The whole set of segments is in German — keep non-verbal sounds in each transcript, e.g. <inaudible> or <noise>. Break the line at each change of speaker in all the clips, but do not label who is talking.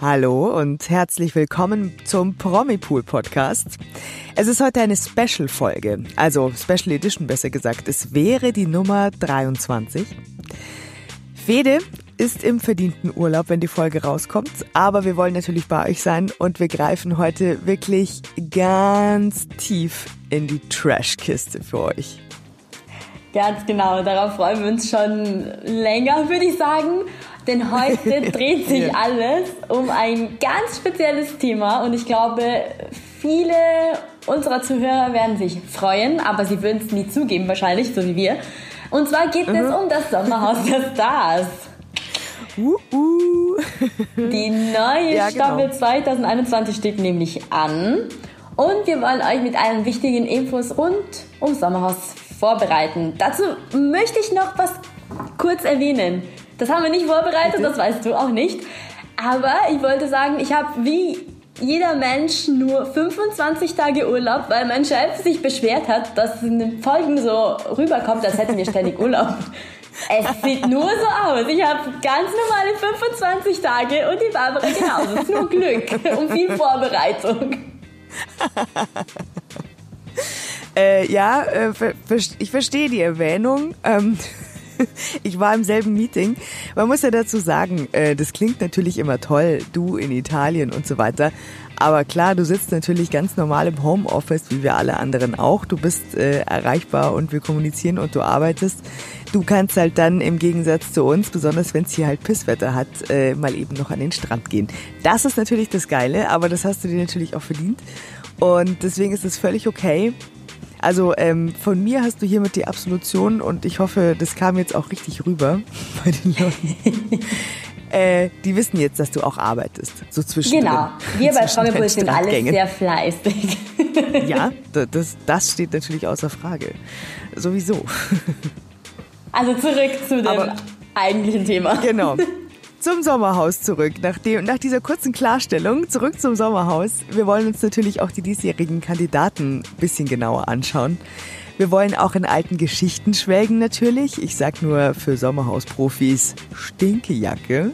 Hallo und herzlich willkommen zum Promipool Podcast. Es ist heute eine Special Folge, also Special Edition besser gesagt. Es wäre die Nummer 23. Fede ist im verdienten Urlaub, wenn die Folge rauskommt, aber wir wollen natürlich bei euch sein und wir greifen heute wirklich ganz tief in die Trashkiste für euch.
Ganz genau, darauf freuen wir uns schon länger, würde ich sagen. Denn heute <laughs> dreht sich alles um ein ganz spezielles Thema und ich glaube, viele unserer Zuhörer werden sich freuen, aber sie würden es nie zugeben wahrscheinlich, so wie wir. Und zwar geht mhm. es um das Sommerhaus der Stars. Uh, uh. <laughs> Die neue ja, genau. Staffel 2021 steht nämlich an und wir wollen euch mit allen wichtigen Infos rund um Sommerhaus vorbereiten. Dazu möchte ich noch was kurz erwähnen. Das haben wir nicht vorbereitet, das weißt du auch nicht. Aber ich wollte sagen, ich habe wie jeder Mensch nur 25 Tage Urlaub, weil mein Chef sich beschwert hat, dass in den Folgen so rüberkommt, als hätten wir ständig Urlaub. <laughs> Es sieht nur so aus. Ich habe ganz normale 25 Tage und die Barbara genauso. Es ist nur Glück und viel Vorbereitung. <laughs>
äh, ja, äh, ich verstehe die Erwähnung. Ähm, <laughs> ich war im selben Meeting. Man muss ja dazu sagen, äh, das klingt natürlich immer toll, du in Italien und so weiter. Aber klar, du sitzt natürlich ganz normal im Homeoffice, wie wir alle anderen auch. Du bist äh, erreichbar und wir kommunizieren und du arbeitest. Du kannst halt dann im Gegensatz zu uns, besonders wenn es hier halt Pisswetter hat, äh, mal eben noch an den Strand gehen. Das ist natürlich das Geile, aber das hast du dir natürlich auch verdient. Und deswegen ist es völlig okay, also ähm, von mir hast du hiermit die Absolution und ich hoffe, das kam jetzt auch richtig rüber <laughs> bei den Leuten. <laughs> äh, die wissen jetzt, dass du auch arbeitest. So zwischen
Genau. Wir bei Froggebull sind alle sehr fleißig. <laughs>
ja, das, das steht natürlich außer Frage. Sowieso.
Also zurück zu dem Aber, eigentlichen Thema.
Genau. Zum Sommerhaus zurück. Nach, dem, nach dieser kurzen Klarstellung, zurück zum Sommerhaus. Wir wollen uns natürlich auch die diesjährigen Kandidaten ein bisschen genauer anschauen. Wir wollen auch in alten Geschichten schwelgen natürlich. Ich sag nur für Sommerhausprofis Stinkejacke.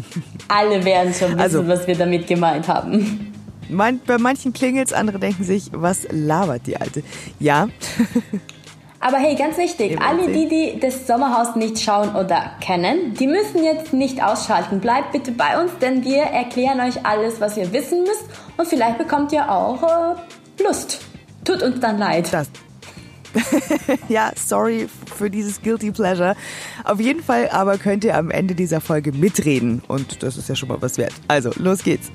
<laughs>
Alle werden schon wissen, also, was wir damit gemeint haben.
Man, bei manchen klingelt's, andere denken sich, was labert die Alte? Ja. <laughs>
Aber hey, ganz wichtig, alle die, die das Sommerhaus nicht schauen oder kennen, die müssen jetzt nicht ausschalten. Bleibt bitte bei uns, denn wir erklären euch alles, was ihr wissen müsst und vielleicht bekommt ihr auch äh, Lust. Tut uns dann leid. Das. <laughs>
ja, sorry für dieses Guilty Pleasure. Auf jeden Fall aber könnt ihr am Ende dieser Folge mitreden und das ist ja schon mal was wert. Also, los geht's.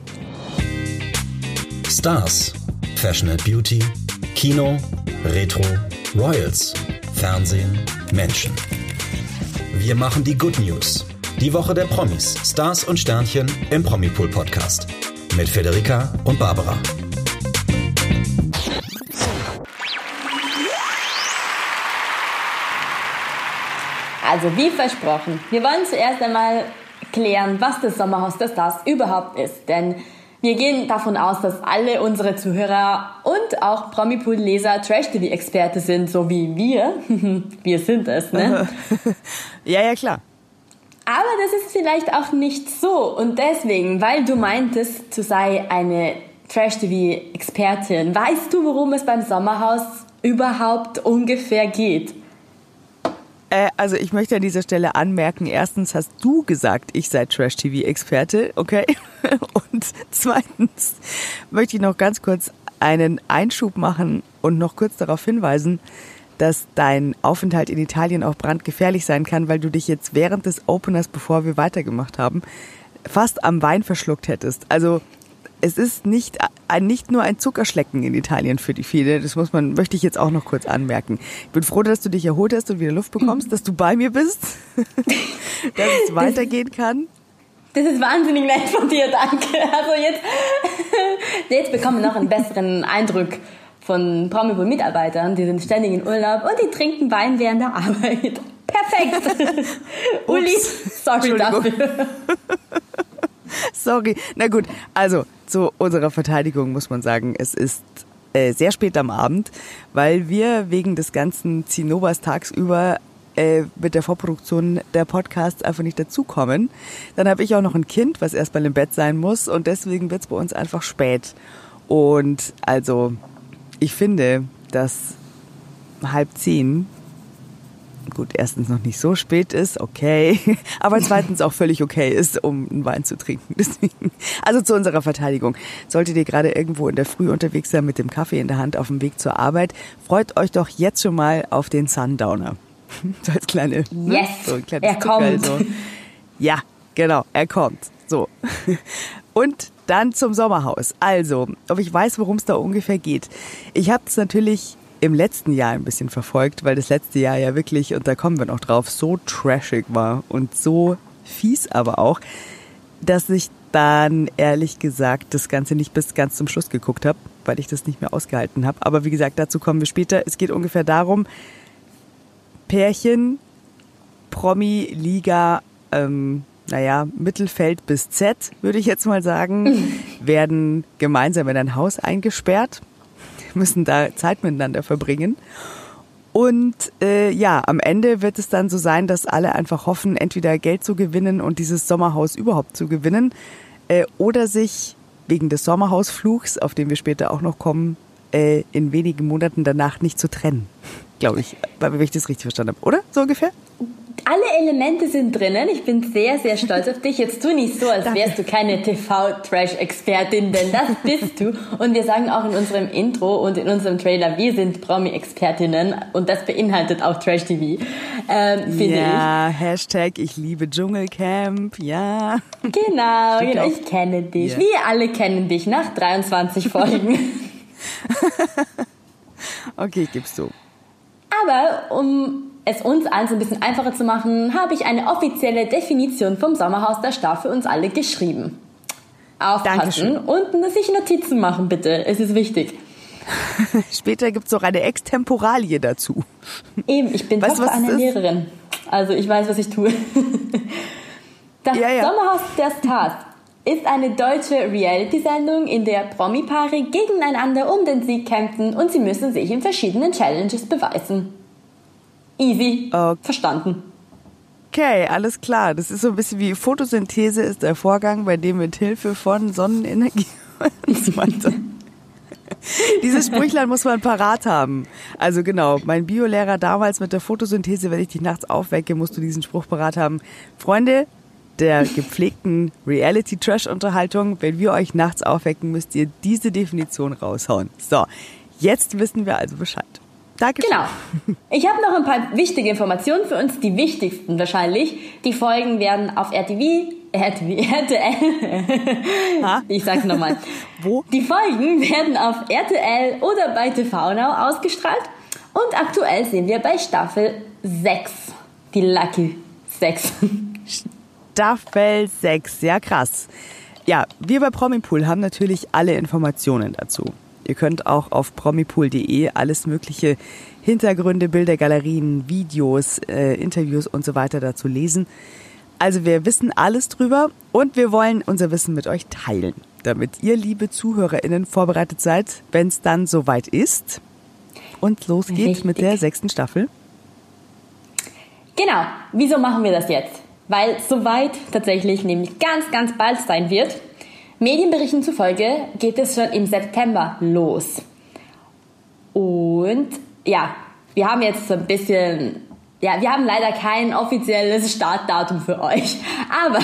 Stars, Fashion and Beauty, Kino, Retro, Royals, Fernsehen, Menschen. Wir machen die Good News. Die Woche der Promis, Stars und Sternchen im Promipool Podcast. Mit Federica und Barbara.
Also wie versprochen, wir wollen zuerst einmal klären, was das Sommerhaus der Stars überhaupt ist. Denn wir gehen davon aus, dass alle unsere Zuhörer und auch Promipool-Leser Trash-TV-Experte sind, so wie wir. <laughs> wir sind es, ne? <laughs>
ja, ja, klar.
Aber das ist vielleicht auch nicht so. Und deswegen, weil du meintest, du sei eine Trash-TV-Expertin, weißt du, worum es beim Sommerhaus überhaupt ungefähr geht?
Äh, also ich möchte an dieser Stelle anmerken, erstens hast du gesagt, ich sei Trash-TV-Experte, okay? <laughs> Und zweitens möchte ich noch ganz kurz einen Einschub machen und noch kurz darauf hinweisen, dass dein Aufenthalt in Italien auch brandgefährlich sein kann, weil du dich jetzt während des Openers, bevor wir weitergemacht haben, fast am Wein verschluckt hättest. Also es ist nicht, ein, nicht nur ein Zuckerschlecken in Italien für die viele. Das muss man, möchte ich jetzt auch noch kurz anmerken. Ich bin froh, dass du dich erholt hast und wieder Luft bekommst, <laughs> dass du bei mir bist, <laughs> dass es weitergehen kann.
Das ist wahnsinnig nett von dir, danke. Also jetzt, <laughs> jetzt bekommen wir noch einen besseren Eindruck von Promipool-Mitarbeitern. Die sind ständig in Urlaub und die trinken Wein während der Arbeit. Perfekt. Uli, sorry dafür.
Sorry. Na gut, also zu unserer Verteidigung muss man sagen, es ist äh, sehr spät am Abend, weil wir wegen des ganzen Zinnovers tagsüber äh, mit der Vorproduktion der Podcasts einfach nicht dazukommen. Dann habe ich auch noch ein Kind, was erstmal im Bett sein muss und deswegen wird es bei uns einfach spät. Und also, ich finde, dass halb zehn gut, erstens noch nicht so spät ist, okay, <laughs> aber zweitens auch völlig okay ist, um einen Wein zu trinken. <laughs> Deswegen, also zu unserer Verteidigung. Solltet ihr gerade irgendwo in der Früh unterwegs sein mit dem Kaffee in der Hand auf dem Weg zur Arbeit, freut euch doch jetzt schon mal auf den Sundowner. <laughs> So als kleine,
ne? yes,
so
ein kleines er Zuckerl, kommt. So.
Ja, genau, er kommt. So. Und dann zum Sommerhaus. Also, ob ich weiß, worum es da ungefähr geht. Ich habe es natürlich im letzten Jahr ein bisschen verfolgt, weil das letzte Jahr ja wirklich, und da kommen wir noch drauf, so trashig war und so fies aber auch, dass ich dann ehrlich gesagt das Ganze nicht bis ganz zum Schluss geguckt habe, weil ich das nicht mehr ausgehalten habe. Aber wie gesagt, dazu kommen wir später. Es geht ungefähr darum, Pärchen, Promi, Liga, ähm, naja, Mittelfeld bis Z, würde ich jetzt mal sagen, <laughs> werden gemeinsam in ein Haus eingesperrt <laughs> müssen da Zeit miteinander verbringen. Und äh, ja, am Ende wird es dann so sein, dass alle einfach hoffen, entweder Geld zu gewinnen und dieses Sommerhaus überhaupt zu gewinnen, äh, oder sich wegen des Sommerhausfluchs, auf den wir später auch noch kommen, äh, in wenigen Monaten danach nicht zu trennen. Glaube ich, weil ich das richtig verstanden habe, oder? So ungefähr?
alle Elemente sind drinnen. Ich bin sehr, sehr stolz auf dich. Jetzt tu nicht so, als wärst du keine TV-Trash-Expertin, denn das bist du. Und wir sagen auch in unserem Intro und in unserem Trailer, wir sind Promi-Expertinnen und das beinhaltet auch Trash-TV, ähm, finde
ja, ich. Hashtag ich liebe Dschungelcamp, ja.
Genau, genau. ich kenne dich. Yeah. Wir alle kennen dich nach 23 Folgen. <laughs>
okay, gibst du.
Aber um es uns allen so ein bisschen einfacher zu machen, habe ich eine offizielle Definition vom Sommerhaus der Stadt für uns alle geschrieben. Aufpassen und sich Notizen machen, bitte. Es ist wichtig. <laughs>
Später gibt es noch eine Extemporalie dazu.
Eben, ich bin weißt, Tochter einer Lehrerin. Also ich weiß, was ich tue. <laughs> Das ja, ja. Sommerhaus der Stars ist eine deutsche Reality-Sendung, in der Promi-Paare gegeneinander um den Sieg kämpfen und sie müssen sich in verschiedenen Challenges beweisen. Easy. Okay. Verstanden.
Okay, alles klar. Das ist so ein bisschen wie Photosynthese ist der Vorgang, bei dem mit Hilfe von Sonnenenergie. <laughs> Dieses Sprüchlein muss man parat haben. Also genau, mein Biolehrer damals mit der Photosynthese, wenn ich dich nachts aufwecke, musst du diesen Spruch parat haben. Freunde der gepflegten Reality-Trash-Unterhaltung, wenn wir euch nachts aufwecken, müsst ihr diese Definition raushauen. So, jetzt wissen wir also Bescheid. Danke.
Genau. Ich habe noch ein paar wichtige Informationen für uns, die wichtigsten wahrscheinlich. Die Folgen werden auf RTV, RTV, RTL. Ha? <laughs> Ich sag's nochmal. <laughs> Wo? Die Folgen werden auf RTL oder bei TV Now ausgestrahlt. Und aktuell sind wir bei Staffel 6. Die Lucky 6. <laughs>
Staffel 6, ja krass. Ja, wir bei Promipool haben natürlich alle Informationen dazu. Ihr könnt auch auf promipool.de alles mögliche Hintergründe, Bilder, Galerien, Videos, äh, Interviews und so weiter dazu lesen. Also wir wissen alles drüber und wir wollen unser Wissen mit euch teilen, damit ihr, liebe ZuhörerInnen, vorbereitet seid, wenn es dann soweit ist. Und los geht's Richtig. mit der sechsten Staffel.
Genau. Wieso machen wir das jetzt? Weil soweit tatsächlich nämlich ganz, ganz bald sein wird. Medienberichten zufolge geht es schon im September los. Und ja, wir haben jetzt so ein bisschen, ja, wir haben leider kein offizielles Startdatum für euch, <laughs> aber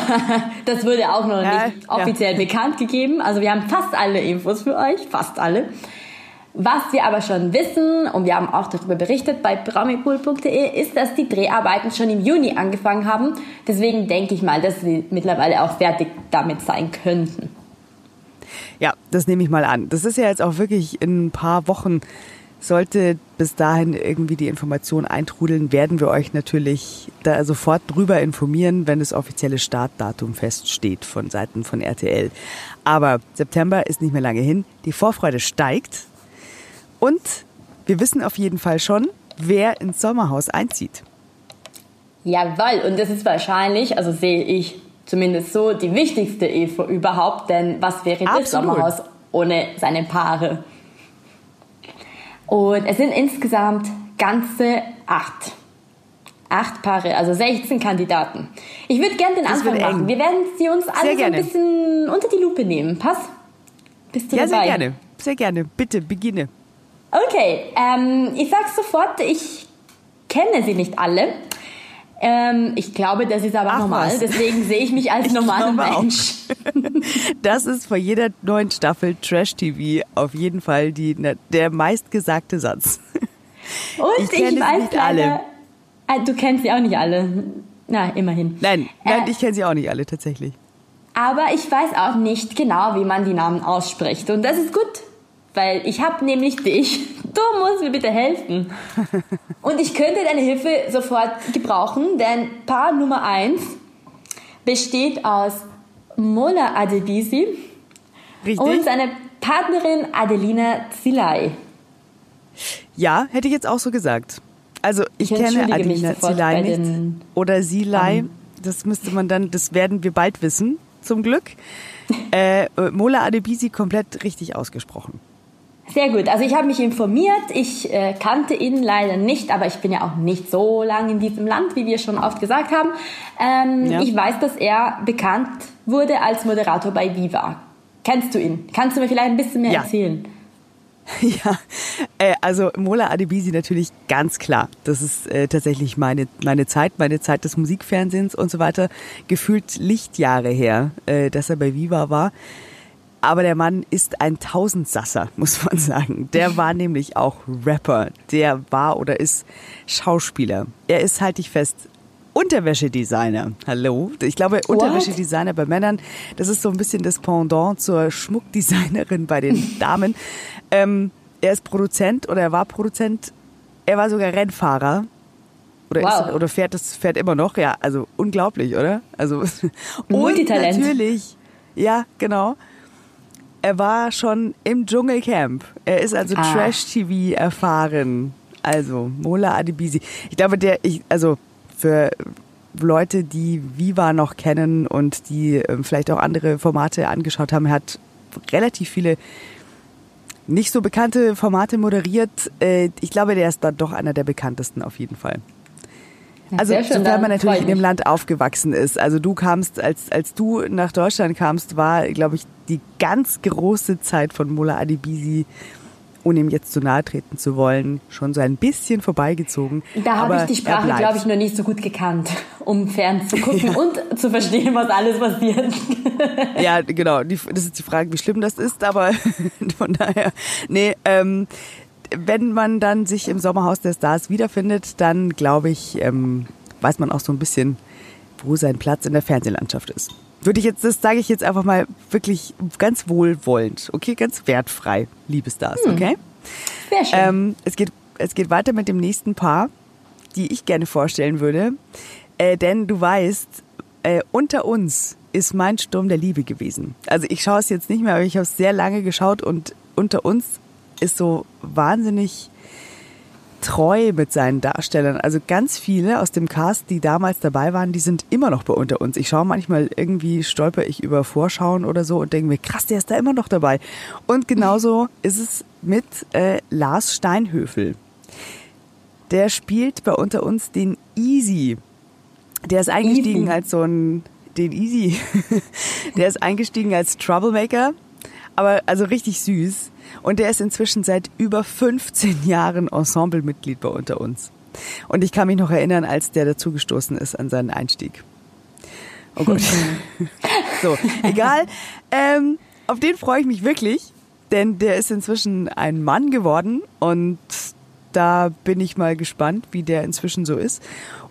das wurde auch noch ja, nicht offiziell ja. bekannt gegeben. Also wir haben fast alle Infos für euch, fast alle. Was wir aber schon wissen, und wir haben auch darüber berichtet bei bramipool.de, ist, dass die Dreharbeiten schon im Juni angefangen haben. Deswegen denke ich mal, dass sie mittlerweile auch fertig damit sein könnten.
Ja, das nehme ich mal an. Das ist ja jetzt auch wirklich in ein paar Wochen, sollte bis dahin irgendwie die Information eintrudeln, werden wir euch natürlich da sofort drüber informieren, wenn das offizielle Startdatum feststeht von Seiten von RTL. Aber September ist nicht mehr lange hin. Die Vorfreude steigt und wir wissen auf jeden Fall schon, wer ins Sommerhaus einzieht.
Jawohl, und das ist wahrscheinlich, also sehe ich zumindest so die wichtigste Ehe überhaupt, denn was wäre Absolut. das Sommerhaus ohne seine Paare? Und es sind insgesamt ganze acht. Acht Paare, also 16 Kandidaten. Ich würde gerne den
Das
Anfang
eng.
machen. Wir werden sie uns alle so ein bisschen unter die Lupe nehmen. Pass? Bist du
Ja,
dabei?
sehr gerne. Sehr gerne. Bitte, beginne.
Okay, ähm, ich sag sofort, ich kenne sie nicht alle. Ähm, ich glaube, das ist aber
Ach,
normal.
was.
Deswegen sehe ich mich als normaler. Mensch. <laughs>
Das ist vor jeder neuen Staffel Trash TV auf jeden Fall die, na, der meistgesagte Satz.
Und
Ich
ich,
kenne sie
weiß
nicht
leider,
alle.
Ah, du kennst sie auch nicht alle. Na, immerhin.
Nein, nein,
Äh,
ich kenne sie auch nicht alle tatsächlich.
Aber ich weiß auch nicht genau, wie man die Namen ausspricht. Und das ist gut, weil ich habe nämlich dich. Du musst mir bitte helfen. Und ich könnte deine Hilfe sofort gebrauchen, denn Paar Nummer 1 besteht aus Mola Adebisi
Richtig?
und seiner Partnerin Adelina Zilay.
Ja, hätte ich jetzt auch so gesagt. Also ich,
Ich
kenne Adelina Zilay nicht. Oder Silay. Das müsste man dann, das werden wir bald wissen, zum Glück. Äh, Mola Adebisi komplett richtig ausgesprochen.
Sehr gut. Also ich habe mich informiert. Ich äh, kannte ihn leider nicht, aber ich bin ja auch nicht so lange in diesem Land, wie wir schon oft gesagt haben. Ähm,
Ja.
Ich weiß, dass er bekannt wurde als Moderator bei Viva. Kennst du ihn? Kannst du mir vielleicht ein bisschen mehr
Ja.
erzählen? <laughs>
Ja, äh, also Mola Adebisi natürlich ganz klar. Das ist äh, tatsächlich meine, meine Zeit, meine Zeit des Musikfernsehens und so weiter. Gefühlt Lichtjahre her, äh, dass er bei Viva war. Aber der Mann ist ein Tausendsasser, <laughs> muss man sagen. Der war nämlich auch Rapper. Der war oder ist Schauspieler. Er ist, halte ich fest, Unterwäschedesigner. Hallo? Ich glaube, Unterwäschedesigner bei Männern, das ist so ein bisschen das Pendant zur Schmuckdesignerin bei den <laughs> Damen. Ähm, er ist Produzent oder er war Produzent. Er war sogar Rennfahrer. Oder,
Wow.
ist, oder fährt das fährt immer noch, ja, also unglaublich, oder? Also <laughs> und
Multitalent.
natürlich, ja, genau. Er war schon im Dschungelcamp. Er ist also
Ah.
Trash-TV erfahren. Also Mola Adebisi. Ich glaube, der, ich, also für Leute, die Viva noch kennen und die ähm, vielleicht auch andere Formate angeschaut haben, er hat relativ viele nicht so bekannte Formate moderiert. Äh, ich glaube, der ist dann doch einer der bekanntesten auf jeden Fall. Also
schön,
sofern man natürlich in dem. Land aufgewachsen ist. Also du kamst, als, als du nach Deutschland kamst, war, glaube ich, die ganz große Zeit von Mola Adebisi, ohne ihm jetzt zu nahe treten zu wollen, schon so ein bisschen vorbeigezogen.
Da habe ich die Sprache, glaube ich, noch nicht so gut gekannt, um fern zu gucken <laughs> und zu verstehen, was alles passiert. <laughs>
Ja, genau. Die, das ist die Frage, wie schlimm das ist, aber <laughs> von daher, nee, ähm, wenn man dann sich im Sommerhaus der Stars wiederfindet, dann glaube ich, ähm, weiß man auch so ein bisschen, wo sein Platz in der Fernsehlandschaft ist. Würde ich jetzt, das sage ich jetzt einfach mal wirklich ganz wohlwollend, okay, ganz wertfrei, liebe Stars, okay?
Sehr schön.
Ähm, es, geht, es geht weiter mit dem nächsten Paar, die ich gerne vorstellen würde. Äh, denn du weißt, äh, unter uns ist mein Sturm der Liebe gewesen. Also ich schaue es jetzt nicht mehr, aber ich habe es sehr lange geschaut und unter uns ist so wahnsinnig treu mit seinen Darstellern. Also ganz viele aus dem Cast, die damals dabei waren, die sind immer noch bei unter uns. Ich schaue manchmal irgendwie, stolper ich über Vorschauen oder so und denke mir, krass, der ist da immer noch dabei. Und genauso ist es mit äh, Lars Steinhöfel. Der spielt bei unter uns den Easy. Der ist eingestiegen
Easy.
als so ein, den Easy. <laughs> der ist eingestiegen als Troublemaker, aber also richtig süß. Und der ist inzwischen seit über 15 Jahren Ensemblemitglied bei unter uns. Und ich kann mich noch erinnern, als der dazugestoßen ist an seinen Einstieg. Oh Gott. <laughs> so, egal. Ähm, auf den freue ich mich wirklich, denn der ist inzwischen ein Mann geworden und da bin ich mal gespannt, wie der inzwischen so ist.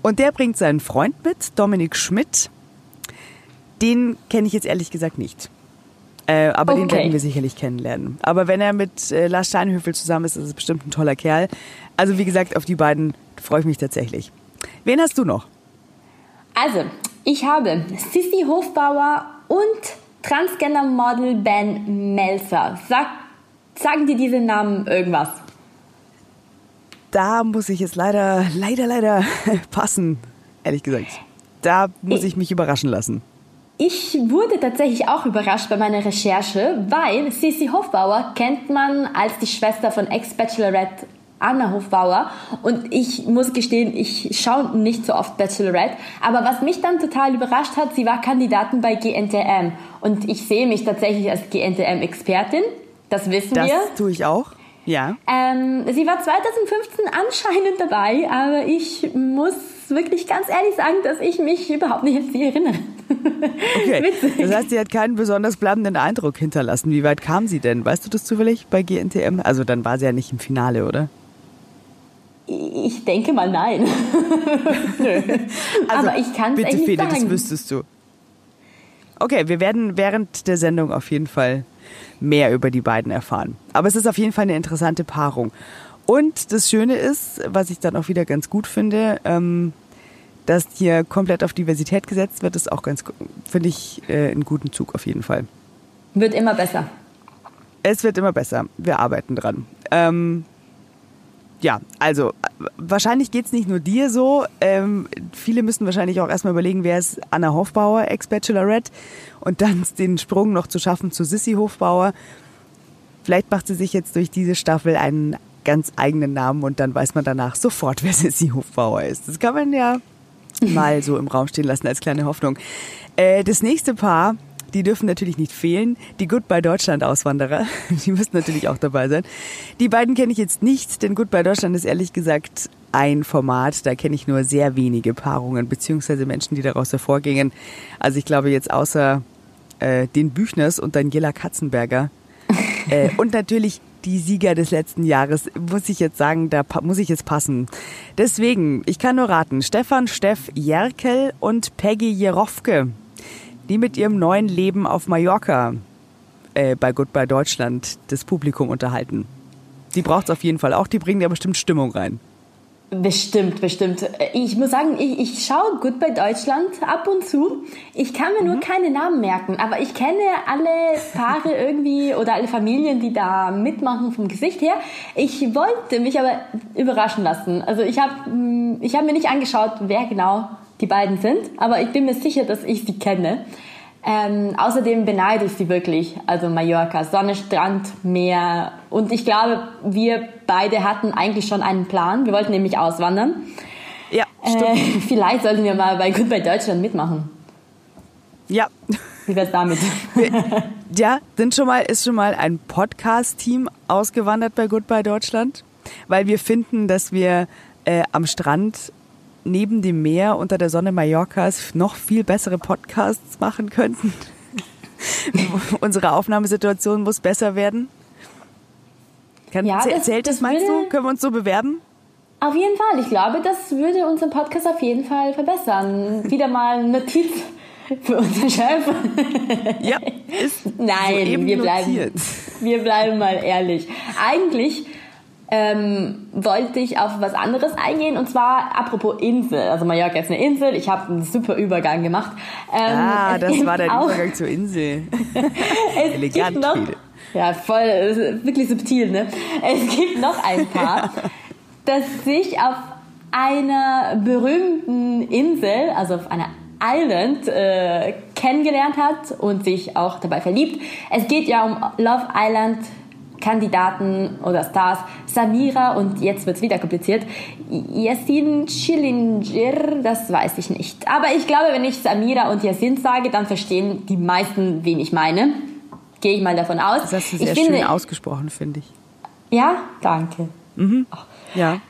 Und der bringt seinen Freund mit, Dominik Schmidt. Den kenne ich jetzt ehrlich gesagt nicht. Äh, aber den
Okay.
werden wir sicherlich kennenlernen. Aber wenn er mit äh, Lars Steinhöfel zusammen ist, ist es bestimmt ein toller Kerl. Also wie gesagt, auf die beiden freue ich mich tatsächlich. Wen hast du noch?
Also, ich habe Sissy Hofbauer und Transgender-Model Ben Melzer. Sag, sagen dir diese Namen irgendwas?
Da muss ich jetzt leider, leider, leider <laughs> passen, ehrlich gesagt. Da muss ich mich überraschen lassen.
Ich wurde tatsächlich auch überrascht bei meiner Recherche, weil Sissy Hofbauer kennt man als die Schwester von Ex-Bachelorette Anna Hofbauer. Und ich muss gestehen, ich schaue nicht so oft Bachelorette. Aber was mich dann total überrascht hat, sie war Kandidatin bei GNTM. Und ich sehe mich tatsächlich als GNTM-Expertin. Das wissen
das
wir.
Das tue ich auch. Ja.
Ähm, sie war 2015 anscheinend dabei, aber ich muss wirklich ganz ehrlich sagen, dass ich mich überhaupt nicht an sie erinnere. <laughs>
Okay. Das heißt, sie hat keinen besonders bleibenden Eindruck hinterlassen. Wie weit kam sie denn? Weißt du das zufällig bei GNTM? Also dann war sie ja nicht im Finale, oder?
Ich denke mal nein. <laughs>
also, Aber ich kann es nicht Fede, sagen. das wüsstest du. Okay, wir werden während der Sendung auf jeden Fall mehr über die beiden erfahren. Aber es ist auf jeden Fall eine interessante Paarung. Und das Schöne ist, was ich dann auch wieder ganz gut finde, ähm, dass hier komplett auf Diversität gesetzt wird, ist auch ganz, finde ich, äh, einen guten Zug auf jeden Fall.
Wird immer besser.
Es wird immer besser. Wir arbeiten dran. Ähm, ja, also wahrscheinlich geht es nicht nur dir so. Ähm, viele müssen wahrscheinlich auch erstmal überlegen, wer ist Anna Hofbauer, Ex-Bachelorette, und dann <laughs> den Sprung noch zu schaffen zu Sissy Hofbauer. Vielleicht macht sie sich jetzt durch diese Staffel einen ganz eigenen Namen und dann weiß man danach sofort, <laughs> wer Sissy Hofbauer ist. Das kann man ja mal so im Raum stehen lassen als kleine Hoffnung. Äh, das nächste Paar die dürfen natürlich nicht fehlen. Die Goodbye Deutschland Auswanderer, <laughs> die müssen natürlich auch dabei sein. Die beiden kenne ich jetzt nicht, denn Goodbye Deutschland ist ehrlich gesagt ein Format, da kenne ich nur sehr wenige Paarungen beziehungsweise Menschen, die daraus hervorgingen. Also ich glaube jetzt außer äh, den Büchners und Daniela Katzenberger <laughs> äh, und natürlich die Sieger des letzten Jahres, muss ich jetzt sagen, da muss ich jetzt passen. Deswegen, ich kann nur raten, Stefan Steff Jerkel und Peggy Jerofke die mit ihrem neuen Leben auf Mallorca äh, bei Goodbye Deutschland das Publikum unterhalten. Die braucht es auf jeden Fall auch, die bringen ja bestimmt Stimmung rein.
Bestimmt, bestimmt. Ich muss sagen, ich, ich schaue Goodbye Deutschland ab und zu. Ich kann mir mhm. nur keine Namen merken, aber ich kenne alle Paare <laughs> irgendwie oder alle Familien, die da mitmachen vom Gesicht her. Ich wollte mich aber überraschen lassen. Also ich habe hm, ich hab mir nicht angeschaut, wer genau die beiden sind, aber ich bin mir sicher, dass ich sie kenne. Ähm, außerdem beneide ich sie wirklich, also Mallorca, Sonne, Strand, Meer. Und ich glaube, wir beide hatten eigentlich schon einen Plan. Wir wollten nämlich auswandern.
Ja, stimmt. Äh, <laughs>
vielleicht sollten wir mal bei Goodbye Deutschland mitmachen.
Ja.
Wie wär's damit?
ja, sind schon mal, ist schon mal ein Podcast-Team ausgewandert bei Goodbye Deutschland, weil wir finden, dass wir äh, am Strand neben dem Meer unter der Sonne Mallorcas noch viel bessere Podcasts machen könnten. <laughs> Unsere Aufnahmesituation muss besser werden. Kann, ja, das, zählt das, das meinst würde, du? Können wir uns so bewerben?
Auf jeden Fall. Ich glaube, das würde unseren Podcast auf jeden Fall verbessern. Wieder mal eine Notiz für unseren Chef. <laughs>
Ja,
Nein, wir bleiben, wir bleiben mal ehrlich. Eigentlich ähm, wollte ich auf was anderes eingehen und zwar apropos Insel. Also Mallorca ist eine Insel. Ich habe einen super Übergang gemacht.
Ähm, ah, das war auch, Übergang zur Insel. <laughs> Elegant.
Noch, ja, voll, wirklich subtil. Ne? Es gibt noch ein <laughs> Paar, das sich auf einer berühmten Insel, also auf einer Island äh, kennengelernt hat und sich auch dabei verliebt. Es geht ja um Love Island Kandidaten oder Stars Samira und jetzt wird es wieder kompliziert, Yasin Chillinger, das weiß ich nicht. Aber ich glaube, wenn ich Samira und Yasin sage, dann verstehen die meisten, wen ich meine. Gehe ich mal davon aus.
Das hast du sehr ich schön finde, ausgesprochen, finde ich.
Ja, danke.
Mhm. Ja.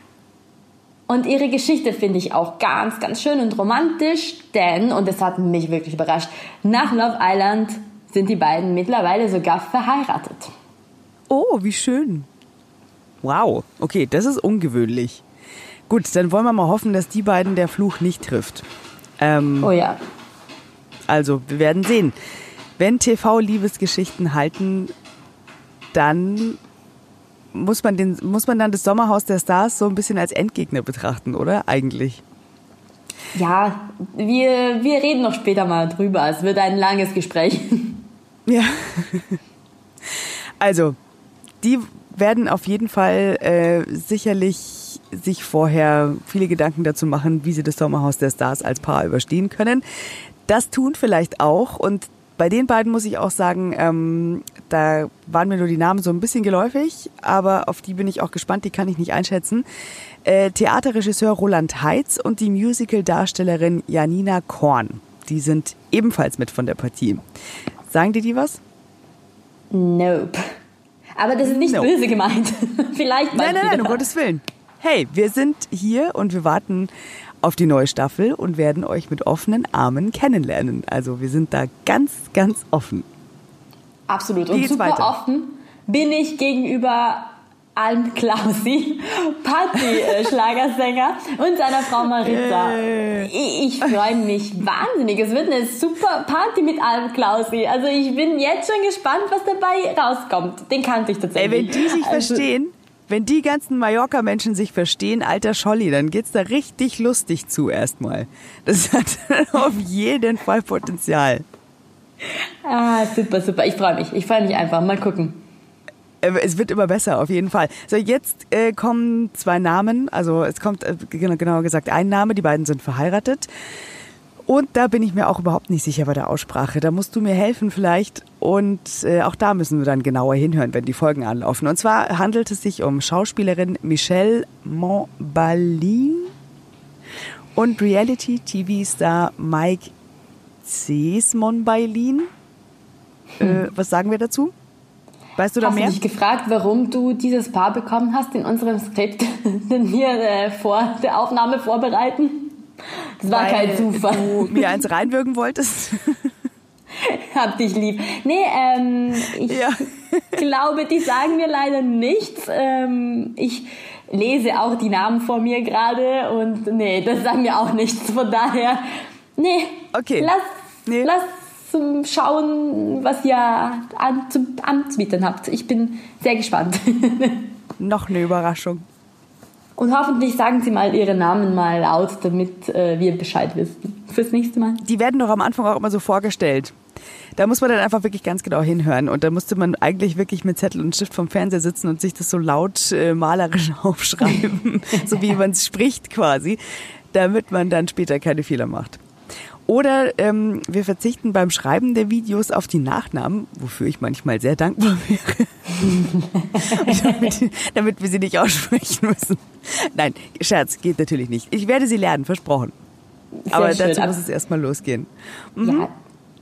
Und ihre Geschichte finde ich auch ganz, ganz schön und romantisch, denn, und das hat mich wirklich überrascht, nach Love Island sind die beiden mittlerweile sogar verheiratet.
Oh, wie schön. Wow, okay, das ist ungewöhnlich. Gut, dann wollen wir mal hoffen, dass die beiden der Fluch nicht trifft.
Ähm, oh ja.
Also, wir werden sehen. Wenn TV-Liebesgeschichten halten, dann muss man, den, muss man dann das Sommerhaus der Stars so ein bisschen als Endgegner betrachten, oder? Eigentlich.
Ja, wir, wir reden noch später mal drüber. Es wird ein langes Gespräch.
Ja. Also, die werden auf jeden Fall äh, sicherlich sich vorher viele Gedanken dazu machen, wie sie das Sommerhaus der Stars als Paar überstehen können. Das tun vielleicht auch und bei den beiden muss ich auch sagen, ähm, da waren mir nur die Namen so ein bisschen geläufig, aber auf die bin ich auch gespannt, die kann ich nicht einschätzen. Äh, Theaterregisseur Roland Heitz und die Musical-Darstellerin Janina Korn. Die sind ebenfalls mit von der Partie. Sagen dir die was?
Nope. Aber das ist nicht nope. böse gemeint. <laughs> Vielleicht
Nein, nein, nein, um Gottes Willen. Hey, wir sind hier und wir warten auf die neue Staffel und werden euch mit offenen Armen kennenlernen. Also wir sind da ganz, ganz offen.
Absolut. Und super weiter? offen bin ich gegenüber Alm Klausi, Party-Schlagersänger <laughs> und seiner Frau Marita. Äh. Ich, ich freue mich wahnsinnig. Es wird eine super Party mit Alm Klausi. Also ich bin jetzt schon gespannt, was dabei rauskommt. Den kannte ich tatsächlich.
Ey, wenn die sich also, verstehen, wenn die ganzen Mallorca-Menschen sich verstehen, alter Scholli, dann geht's da richtig lustig zu erstmal. Das hat <laughs> auf jeden Fall Potenzial.
Ah, super, super. Ich freue mich. Ich freue mich einfach. Mal gucken.
Äh, es wird immer besser, auf jeden Fall. So, jetzt äh, kommen zwei Namen. Also es kommt äh, genauer gesagt ein Name. Die beiden sind verheiratet. Und da bin ich mir auch überhaupt nicht sicher bei der Aussprache. Da musst du mir helfen vielleicht. Und äh, auch da müssen wir dann genauer hinhören, wenn die Folgen anlaufen. Und zwar handelt es sich um Schauspielerin Michelle Montbalin und Reality-TV-Star Mike Cs Monbailin. Äh, hm. was sagen wir dazu? Weißt du da
hast
mehr?
Hast du dich gefragt, warum du dieses Paar bekommen hast in unserem Skript, <laughs> den wir äh, vor der Aufnahme vorbereiten? Das war Weil kein Zufall.
du <laughs> mir eins reinwirken wolltest? <laughs>
Hab dich lieb. Nee, ähm, ich ja. glaube, die sagen mir leider nichts. Ähm, ich lese auch die Namen vor mir gerade und nee, das sagen mir auch nichts. Von daher, nee,
okay.
lass, nee. lass zum Schauen, was ihr an, zum Anbieten habt. Ich bin sehr gespannt. <laughs>
Noch eine Überraschung.
Und hoffentlich sagen Sie mal Ihre Namen mal laut, damit äh, wir Bescheid wissen. Fürs nächste Mal.
Die werden doch am Anfang auch immer so vorgestellt. Da muss man dann einfach wirklich ganz genau hinhören. Und da musste man eigentlich wirklich mit Zettel und Stift vom Fernseher sitzen und sich das so laut äh, malerisch <laughs> aufschreiben, so wie <laughs> man es spricht quasi, damit man dann später keine Fehler macht. Oder ähm, wir verzichten beim Schreiben der Videos auf die Nachnamen, wofür ich manchmal sehr dankbar <laughs> wäre. damit, damit wir sie nicht aussprechen müssen. Nein, Scherz, geht natürlich nicht. Ich werde sie lernen, versprochen. Sehr Aber schön, dazu muss es erstmal losgehen.
Mhm. Ja,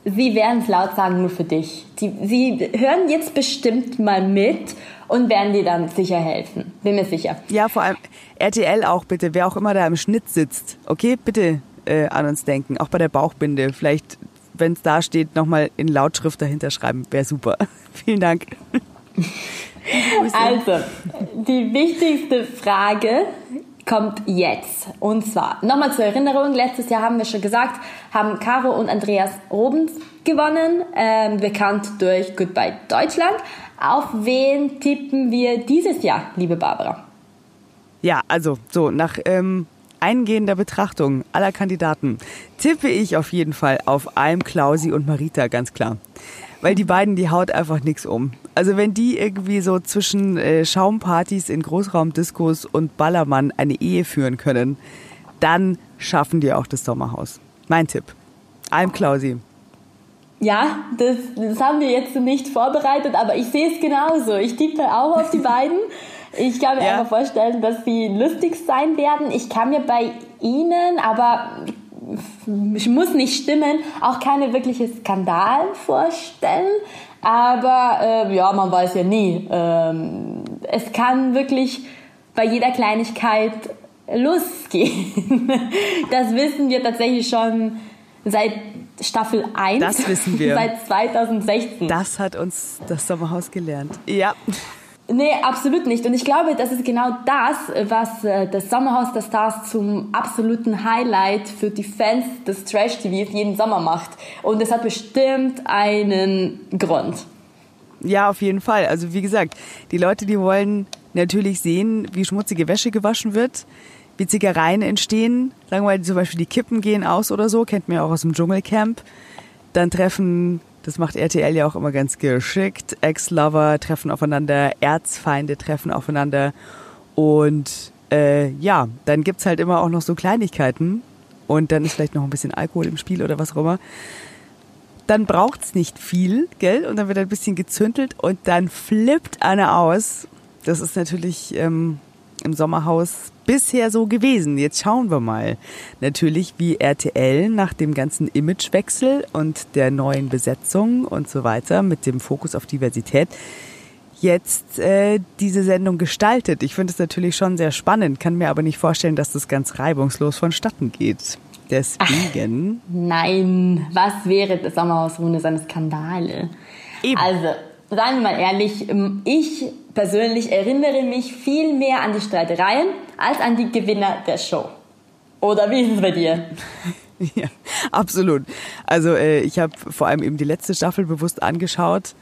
sie werden es laut sagen, nur für dich. Die, sie hören jetzt bestimmt mal mit und werden dir dann sicher helfen. Bin mir sicher.
Ja, vor allem RTL auch bitte, wer auch immer da im Schnitt sitzt. Okay, bitte äh, an uns denken. Auch bei der Bauchbinde. Vielleicht, wenn es da steht, nochmal in Lautschrift dahinter schreiben. Wäre super. <laughs> Vielen Dank. <laughs>
also, die wichtigste Frage kommt jetzt. Und zwar, nochmal zur Erinnerung, letztes Jahr haben wir schon gesagt, haben Caro und Andreas Robens gewonnen, ähm, bekannt durch Goodbye Deutschland. Auf wen tippen wir dieses Jahr, liebe Barbara?
Ja, also so, nach ähm, eingehender Betrachtung aller Kandidaten tippe ich auf jeden Fall auf Alm, Klausi und Marita, ganz klar. Weil die beiden, die haut einfach nichts um. Also wenn die irgendwie so zwischen äh, Schaumpartys in Großraumdiskos und Ballermann eine Ehe führen können, dann schaffen die auch das Sommerhaus. Mein Tipp. Alm Klausi.
Ja, das, das haben wir jetzt nicht vorbereitet, aber ich sehe es genauso. Ich tippe auch auf die beiden. Ich kann mir ja. einfach vorstellen, dass sie lustig sein werden. Ich kann mir bei ihnen, aber ich muss nicht stimmen, auch keine wirkliche Skandal vorstellen. Aber äh, ja, man weiß ja nie. Ähm, es kann wirklich bei jeder Kleinigkeit losgehen. <laughs> Das wissen wir tatsächlich schon seit Staffel 1.
Das wissen wir. <laughs>
Seit 2016.
Das hat uns das Sommerhaus gelernt. Ja.
Nee, absolut nicht. Und ich glaube, das ist genau das, was äh, das Sommerhaus der Stars zum absoluten Highlight für die Fans des Trash-TVs jeden Sommer macht. Und es hat bestimmt einen Grund.
Ja, auf jeden Fall. Also wie gesagt, die Leute, die wollen natürlich sehen, wie schmutzige Wäsche gewaschen wird, wie Zickereien entstehen. Mal, zum Beispiel die Kippen gehen aus oder so, kennt man ja auch aus dem Dschungelcamp. Dann treffen das macht RTL ja auch immer ganz geschickt. Ex-Lover treffen aufeinander, Erzfeinde treffen aufeinander. Und äh, ja, dann gibt's halt immer auch noch so Kleinigkeiten. Und dann ist vielleicht noch ein bisschen Alkohol im Spiel oder was auch immer. dann braucht's nicht viel, gell? Und dann wird ein bisschen gezündelt und dann flippt einer aus. Das ist natürlich ähm, im Sommerhaus bisher so gewesen. Jetzt schauen wir mal natürlich, wie RTL nach dem ganzen Imagewechsel und der neuen Besetzung und so weiter mit dem Fokus auf Diversität jetzt äh, diese Sendung gestaltet. Ich finde es natürlich schon sehr spannend, kann mir aber nicht vorstellen, dass das ganz reibungslos vonstatten geht. Deswegen.
Ach, nein, was wäre das Sommerhaus ohne seine Skandale? Eben. Also, seien wir mal ehrlich, ähm, ich persönlich erinnere mich viel mehr an die Streitereien als an die Gewinner der Show. Oder wie ist es bei dir? <laughs>
Ja, absolut. Also äh, ich habe vor allem eben die letzte Staffel bewusst angeschaut.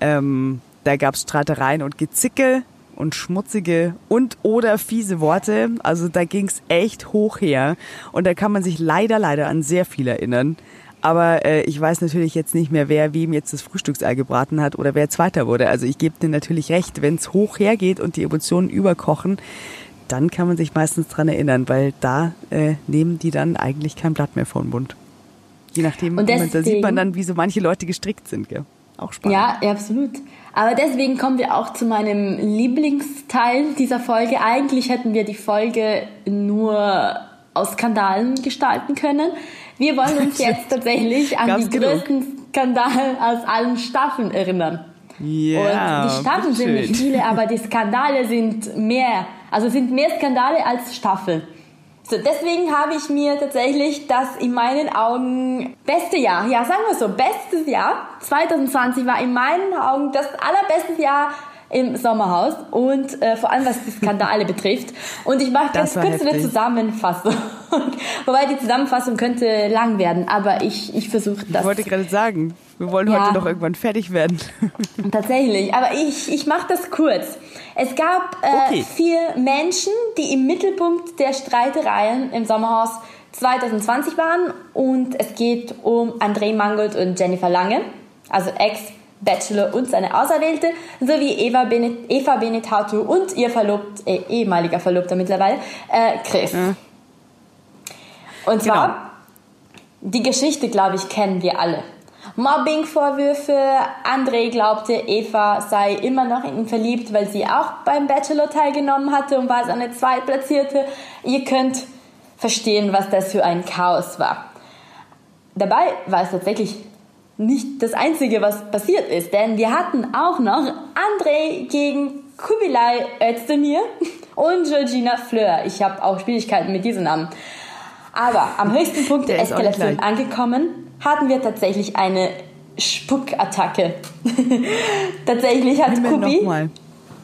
Ähm, da gab es Streitereien und Gezicke und schmutzige und oder fiese Worte. Also da ging's echt hoch her. Und da kann man sich leider, leider an sehr viel erinnern. Aber äh, ich weiß natürlich jetzt nicht mehr, wer wem jetzt das Frühstücksei gebraten hat oder wer Zweiter wurde. Also ich gebe dir natürlich recht, wenn es hoch hergeht und die Emotionen überkochen, dann kann man sich meistens dran erinnern, weil da äh, nehmen die dann eigentlich kein Blatt mehr vor den Mund. Je nachdem, deswegen, da sieht man dann, wie so manche Leute gestrickt sind. Gell? Auch spannend.
Ja, absolut. Aber deswegen kommen wir auch zu meinem Lieblingsteil dieser Folge. Eigentlich hätten wir die Folge nur aus Skandalen gestalten können. Wir wollen uns jetzt tatsächlich an die genug. größten Skandale aus allen Staffeln erinnern.
Ja,
und die Staffeln sind nicht viele, aber die Skandale sind mehr. Also sind mehr Skandale als Staffeln. So, deswegen habe ich mir tatsächlich das in meinen Augen beste Jahr, ja sagen wir so, bestes Jahr, 2020 war in meinen Augen das allerbeste Jahr im Sommerhaus und äh, vor allem was die Skandale <laughs> betrifft. Und ich mache ganz kurz heftig. eine Zusammenfassung. <laughs> Wobei die Zusammenfassung könnte lang werden, aber ich, ich versuche das.
Ich wollte gerade sagen, wir wollen ja, heute noch irgendwann fertig werden. <laughs>
Tatsächlich, aber ich, ich mache das kurz. Es gab äh, okay. vier Menschen, die im Mittelpunkt der Streitereien im Sommerhaus 2020 waren und es geht um André Mangold und Jennifer Lange, also Ex-Bachelor und seine Auserwählte, sowie Eva, Benet, Eva Benetatu und ihr Verlobt, äh, ehemaliger Verlobter mittlerweile, äh, Chris. Ja. Und zwar, genau. die Geschichte, glaube ich, kennen wir alle. Mobbing-Vorwürfe. André glaubte, Eva sei immer noch in ihn verliebt, weil sie auch beim Bachelor teilgenommen hatte und war seine Zweitplatzierte. Ihr könnt verstehen, was das für ein Chaos war. Dabei war es tatsächlich nicht das Einzige, was passiert ist, denn wir hatten auch noch André gegen Kubilai Özdemir <laughs> und Georgina Fleur. Ich habe auch Schwierigkeiten mit diesen Namen. Aber am höchsten Punkt der, der Eskalation angekommen, hatten wir tatsächlich eine Spuckattacke. <laughs> tatsächlich hat Kubi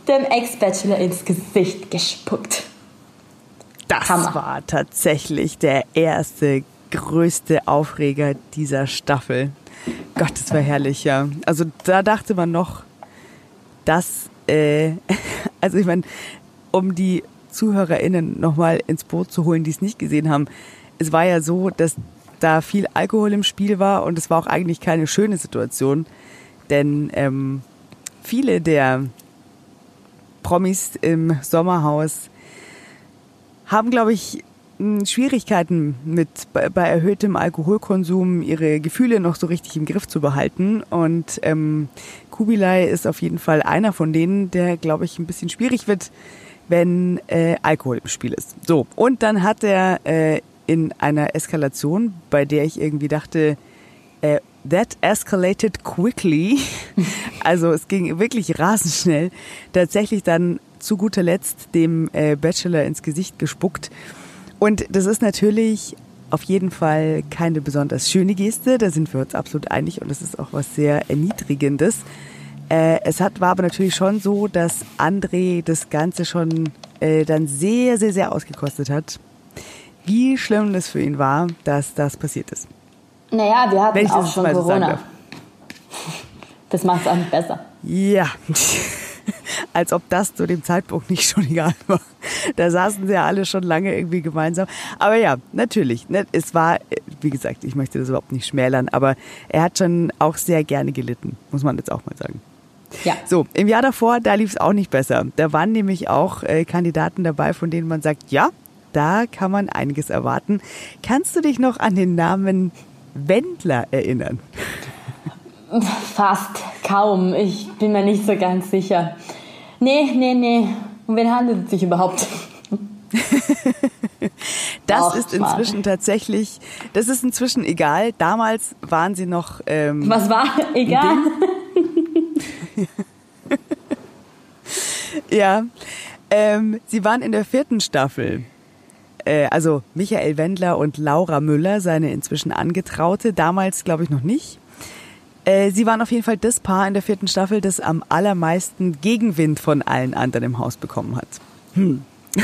dem Ex-Bachelor ins Gesicht gespuckt.
Das Hammer. war tatsächlich der erste größte Aufreger dieser Staffel. Gott, das war herrlich, ja. Also da dachte man noch, dass, äh, <laughs> also ich meine, um die ZuhörerInnen nochmal ins Boot zu holen, die es nicht gesehen haben, es war ja so, dass da viel Alkohol im Spiel war und es war auch eigentlich keine schöne Situation, denn ähm, viele der Promis im Sommerhaus haben, glaube ich, Schwierigkeiten mit bei, erhöhtem Alkoholkonsum ihre Gefühle noch so richtig im Griff zu behalten. Und ähm, Kubilai ist auf jeden Fall einer von denen, der, glaube ich, ein bisschen schwierig wird, wenn äh, Alkohol im Spiel ist. So, und dann hat er äh, in einer Eskalation, bei der ich irgendwie dachte, äh, that escalated quickly. <laughs> also es ging wirklich rasend schnell. Tatsächlich dann zu guter Letzt dem äh, Bachelor ins Gesicht gespuckt. Und das ist natürlich auf jeden Fall keine besonders schöne Geste, da sind wir uns absolut einig und das ist auch was sehr Erniedrigendes. Äh, es hat, war aber natürlich schon so, dass André das Ganze schon äh, dann sehr, sehr, sehr ausgekostet hat wie schlimm das für ihn war, dass das passiert ist.
Naja, wir hatten auch schon Corona. So das macht es auch nicht besser.
Ja, <laughs> als ob das zu dem Zeitpunkt nicht schon egal war. Da saßen sie ja alle schon lange irgendwie gemeinsam. Aber ja, natürlich. Ne, es war, wie gesagt, ich möchte das überhaupt nicht schmälern, aber er hat schon auch sehr gerne gelitten, muss man jetzt auch mal sagen.
Ja.
So, im Jahr davor, da lief es auch nicht besser. Da waren nämlich auch äh, Kandidaten dabei, von denen man sagt, ja, da kann man einiges erwarten. Kannst du dich noch an den Namen Wendler erinnern?
Fast, kaum. Ich bin mir nicht so ganz sicher. Nee, nee, nee. Um wen handelt es sich überhaupt? <laughs>
das Och, ist inzwischen Mann. tatsächlich, das ist inzwischen egal. Damals waren sie noch. Ähm,
Was war egal? <laughs>
ja, ähm, sie waren in der vierten Staffel. Äh, also Michael Wendler und Laura Müller, seine inzwischen Angetraute, damals glaube ich noch nicht. Äh, sie waren auf jeden Fall das Paar in der vierten Staffel, das am allermeisten Gegenwind von allen anderen im Haus bekommen hat. Hm. <laughs>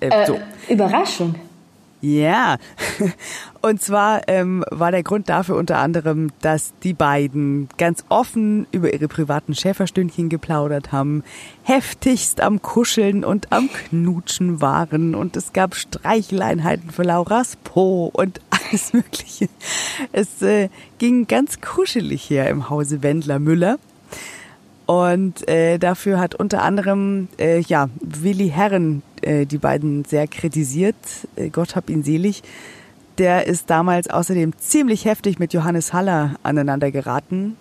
äh, so. Überraschung.
Ja, und zwar ähm, war der Grund dafür unter anderem, dass die beiden ganz offen über ihre privaten Schäferstündchen geplaudert haben, heftigst am Kuscheln und am Knutschen waren und es gab Streicheleinheiten für Lauras Po und <laughs> alles Mögliche. Es äh, ging ganz kuschelig her im Hause Wendler Müller. Und äh, dafür hat unter anderem äh, ja Willi Herren äh, die beiden sehr kritisiert. Äh, Gott hab ihn selig. Der ist damals außerdem ziemlich heftig mit Johannes Haller aneinander geraten.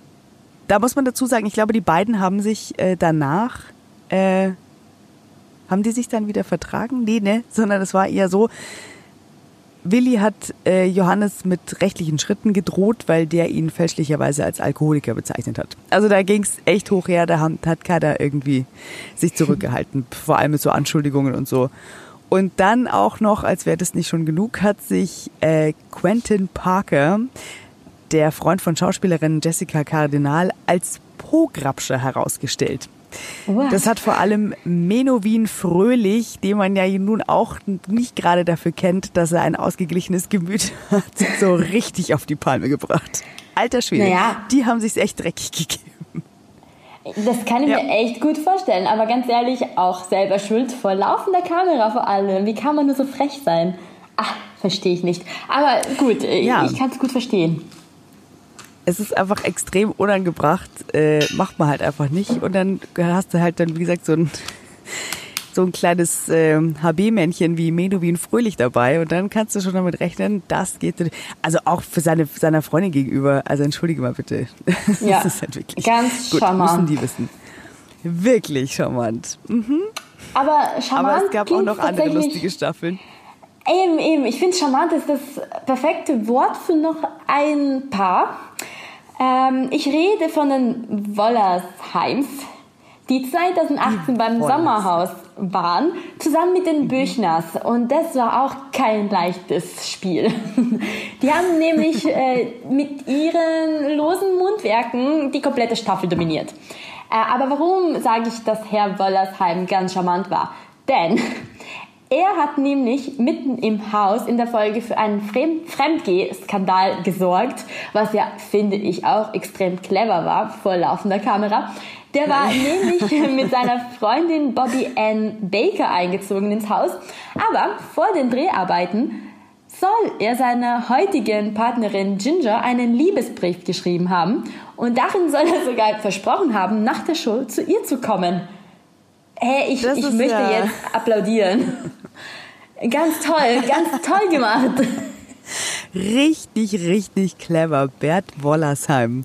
Da muss man dazu sagen, ich glaube, die beiden haben sich äh, danach, äh, haben die sich dann wieder vertragen? Nee, ne? Sondern es war eher so, Willi hat äh, Johannes mit rechtlichen Schritten gedroht, weil der ihn fälschlicherweise als Alkoholiker bezeichnet hat. Also da ging es echt hoch her, da hat keiner irgendwie sich zurückgehalten, vor allem mit so Anschuldigungen und so. Und dann auch noch, als wäre das nicht schon genug, hat sich äh, Quentin Parker, der Freund von Schauspielerin Jessica Cardinal, als Pograpscher herausgestellt. What? Das hat vor allem Menowin Fröhlich, den man ja nun auch nicht gerade dafür kennt, dass er ein ausgeglichenes Gemüt hat, so richtig auf die Palme gebracht. Alter Schwede, naja. die haben sich's echt dreckig gegeben.
Das kann ich ja. mir echt gut vorstellen, aber ganz ehrlich, auch selber schuld vor laufender Kamera vor allem. Wie kann man nur so frech sein? Ach, verstehe ich nicht. Aber gut, ja. ich kann es gut verstehen
es ist einfach extrem unangebracht, äh, macht man halt einfach nicht. Und dann hast du halt dann, wie gesagt, so ein, so ein kleines äh, HB-Männchen wie Medowin Fröhlich dabei. Und dann kannst du schon damit rechnen, das geht. Also auch für seine seiner Freundin gegenüber. Also entschuldige mal bitte. <laughs>
Ja, das ist halt wirklich ganz gut, charmant.
müssen die wissen. Wirklich charmant. Mhm.
Aber charmant.
Aber es gab auch noch andere lustige Staffeln.
Eben, eben. Ich finde, charmant ist das perfekte Wort für noch ein Paar. Ähm, ich rede von den Wollersheims, die 2018 die beim Wollers. Sommerhaus waren, zusammen mit den mhm. Büchners. Und das war auch kein leichtes Spiel. <laughs> Die haben nämlich äh, mit ihren losen Mundwerken die komplette Staffel dominiert. Äh, aber warum sage ich, dass Herr Wollersheim ganz charmant war? Denn <laughs> er hat nämlich mitten im Haus in der Folge für einen Fremd Fremdgeh-Skandal gesorgt, was ja, finde ich, auch extrem clever war vor laufender Kamera. Der war nämlich <laughs> mit seiner Freundin Bobby Ann Baker eingezogen ins Haus, aber vor den Dreharbeiten soll er seiner heutigen Partnerin Ginger einen Liebesbrief geschrieben haben und darin soll er sogar versprochen haben, nach der Show zu ihr zu kommen. Hey, ich, ich möchte ja jetzt applaudieren. Ganz toll, ganz toll gemacht. <laughs>
Richtig, richtig clever. Bert Wollersheim.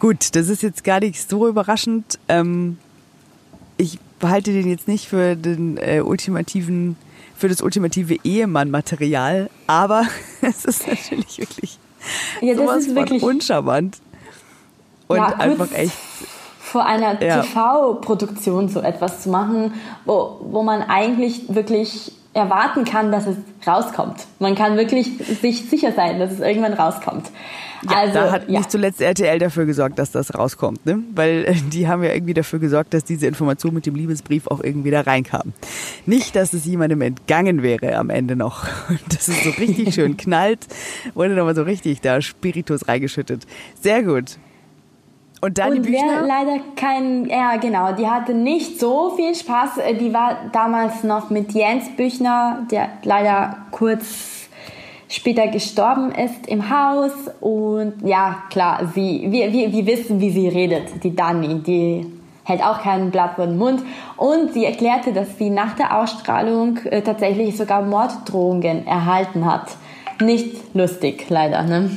Gut, das ist jetzt gar nicht so überraschend. Ähm, ich behalte den jetzt nicht für den äh, ultimativen, für das ultimative Ehemann-Material, aber <laughs> es ist natürlich wirklich ja, das sowas ist wirklich uncharmant. Und ja, einfach echt
vor einer ja. TV-Produktion so etwas zu machen, wo, wo man eigentlich wirklich erwarten kann, dass es rauskommt. Man kann wirklich sich sicher sein, dass es irgendwann rauskommt.
Ja, also, da hat ja. nicht zuletzt RTL dafür gesorgt, dass das rauskommt, ne? Weil äh, die haben ja irgendwie dafür gesorgt, dass diese Information mit dem Liebesbrief auch irgendwie da reinkam. Nicht, dass es jemandem entgangen wäre am Ende noch. <laughs> Dass es so richtig schön <laughs> knallt, wurde nochmal so richtig da Spiritus reingeschüttet. Sehr gut. Und dann
und
die Büchner?
leider kein, ja genau, die hatte nicht so viel Spaß. Äh, die war damals noch mit Jens Büchner, der leider kurz später gestorben ist im Haus. Und ja, klar, sie, wir, wir, wir wissen, wie sie redet, die Dani, die hält auch kein Blatt vor den Mund. Und sie erklärte, dass sie nach der Ausstrahlung äh, tatsächlich sogar Morddrohungen erhalten hat. Nicht lustig, leider. Ne?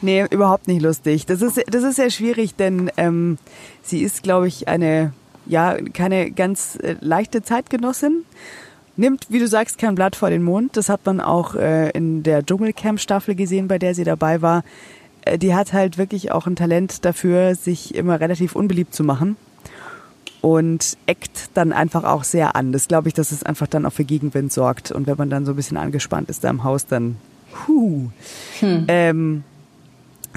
Nee, überhaupt nicht lustig. Das ist, das ist sehr schwierig, denn ähm, sie ist, glaube ich, eine, ja, keine ganz äh, leichte Zeitgenossin. Nimmt, wie du sagst, kein Blatt vor den Mond. Das hat man auch äh, in der Dschungelcamp-Staffel gesehen, bei der sie dabei war. Äh, die hat halt wirklich auch ein Talent dafür, sich immer relativ unbeliebt zu machen und eckt dann einfach auch sehr an. Das glaube ich, dass es einfach dann auch für Gegenwind sorgt. Und wenn man dann so ein bisschen angespannt ist da im Haus, dann huh. Hm. Ähm,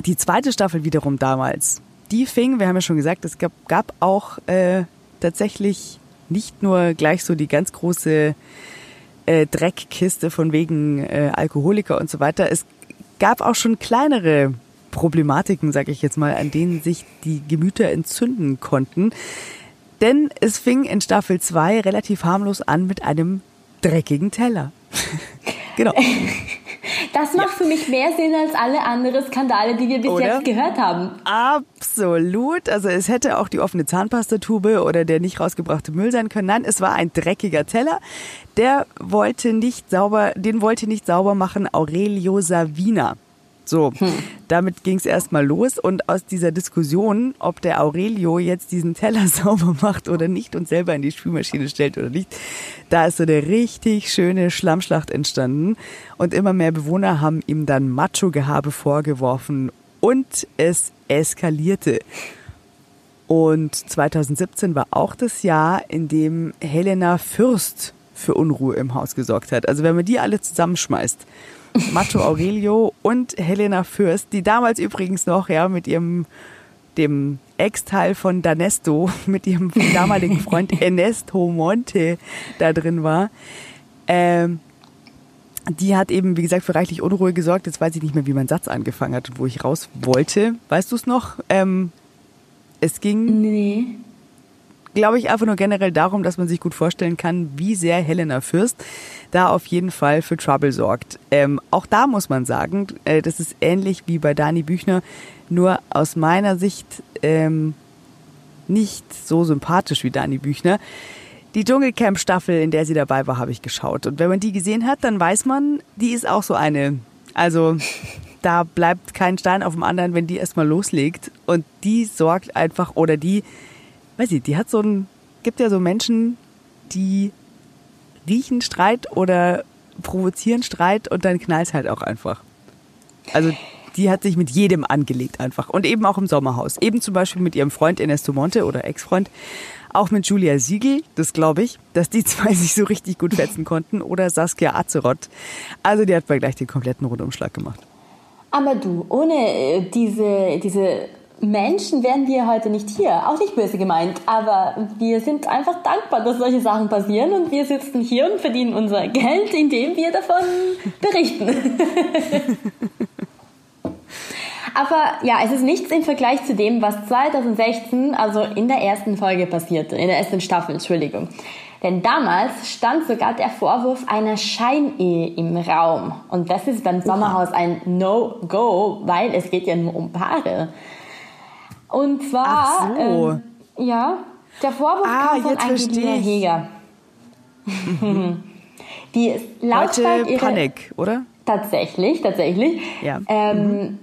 die zweite Staffel wiederum damals, die fing, wir haben ja schon gesagt, es gab, gab auch äh, tatsächlich nicht nur gleich so die ganz große äh, Dreckkiste von wegen äh, Alkoholiker und so weiter. Es gab auch schon kleinere Problematiken, sage ich jetzt mal, an denen sich die Gemüter entzünden konnten. Denn es fing in Staffel 2 relativ harmlos an mit einem dreckigen Teller. <laughs> genau. <laughs>
Das macht ja. für mich mehr Sinn als alle anderen Skandale, die wir bis oder? jetzt gehört haben.
Absolut. Also es hätte auch die offene Zahnpastatube oder der nicht rausgebrachte Müll sein können. Nein, es war ein dreckiger Teller. Der wollte nicht sauber, den wollte nicht sauber machen Aurelio Savina. So, hm. damit ging es erstmal los und aus dieser Diskussion, ob der Aurelio jetzt diesen Teller <laughs> sauber macht oder nicht und selber in die Spülmaschine stellt oder nicht, da ist so eine richtig schöne Schlammschlacht entstanden und immer mehr Bewohner haben ihm dann Macho-Gehabe vorgeworfen und es eskalierte. Und 2017 war auch das Jahr, in dem Helena Fürst für Unruhe im Haus gesorgt hat. Also wenn man die alle zusammenschmeißt, Macho Aurelio und Helena Fürst, die damals übrigens noch ja mit ihrem dem Ex-Teil von Danesto <laughs> mit ihrem damaligen <laughs> Freund Ernesto Monte da drin war. Ähm, die hat eben, wie gesagt, für reichlich Unruhe gesorgt. Jetzt weiß ich nicht mehr, wie mein Satz angefangen hat und wo ich raus wollte. Weißt du es noch? Ähm, es ging. Nee glaube ich, einfach nur generell darum, dass man sich gut vorstellen kann, wie sehr Helena Fürst da auf jeden Fall für Trouble sorgt. Ähm, auch da muss man sagen, äh, das ist ähnlich wie bei Dani Büchner, nur aus meiner Sicht ähm, nicht so sympathisch wie Dani Büchner. Die Dschungelcamp-Staffel, in der sie dabei war, habe ich geschaut. Und wenn man die gesehen hat, dann weiß man, die ist auch so eine. Also <laughs> da bleibt kein Stein auf dem anderen, wenn die erstmal loslegt. Und die sorgt einfach, oder die weiß ich, die hat so ein, gibt ja so Menschen, die riechen Streit oder provozieren Streit und dann knallt halt auch einfach. Also die hat sich mit jedem angelegt einfach. Und eben auch im Sommerhaus. Eben zum Beispiel mit ihrem Freund Ernesto Monte oder Ex-Freund. Auch mit Julia Siegel, das glaube ich, dass die <laughs> zwei sich so richtig gut fetzen konnten. Oder Saskia Azeroth. Also die hat mir gleich den kompletten Rundumschlag gemacht.
Aber du, ohne äh, diese, diese Menschen wären wir heute nicht hier. Auch nicht böse gemeint, aber wir sind einfach dankbar, dass solche Sachen passieren und wir sitzen hier und verdienen unser Geld, indem wir davon <laughs> berichten. aber ja, es ist nichts im Vergleich zu dem, was 2016, also in der ersten Folge passierte, in der ersten Staffel, Entschuldigung. Denn damals stand sogar der Vorwurf einer Scheinehe im Raum. Und das ist beim Sommerhaus ein No-Go, weil es geht ja nur um Paare. Und zwar, so. ähm, ja, der Vorwurf ah, kam von Angelina Heger. Mhm. <laughs> die ist lautstark ihre,
Panik, oder?
Tatsächlich, tatsächlich. Ja. Ähm, mhm.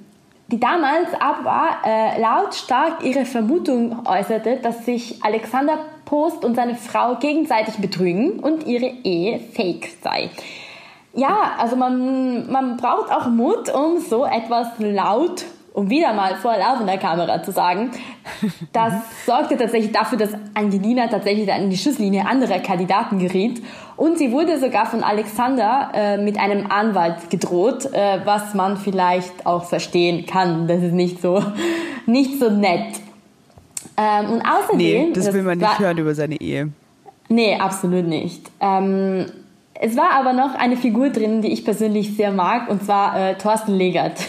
Die damals aber äh, lautstark ihre Vermutung äußerte, dass sich Alexander Post und seine Frau gegenseitig betrügen und ihre Ehe fake sei. Ja, also man, man braucht auch Mut, um so etwas laut um wieder mal vor laufender Kamera zu sagen, das sorgte tatsächlich dafür, dass Angelina tatsächlich an die Schusslinie anderer Kandidaten geriet. Und sie wurde sogar von Alexander äh, mit einem Anwalt gedroht, äh, was man vielleicht auch verstehen kann. Das ist nicht so, <laughs> nicht so nett.
Ähm, und außerdem. Nee, das will man nicht war, hören über seine Ehe.
Nee, absolut nicht. Ähm, es war aber noch eine Figur drin, die ich persönlich sehr mag, und zwar äh, Thorsten Legert.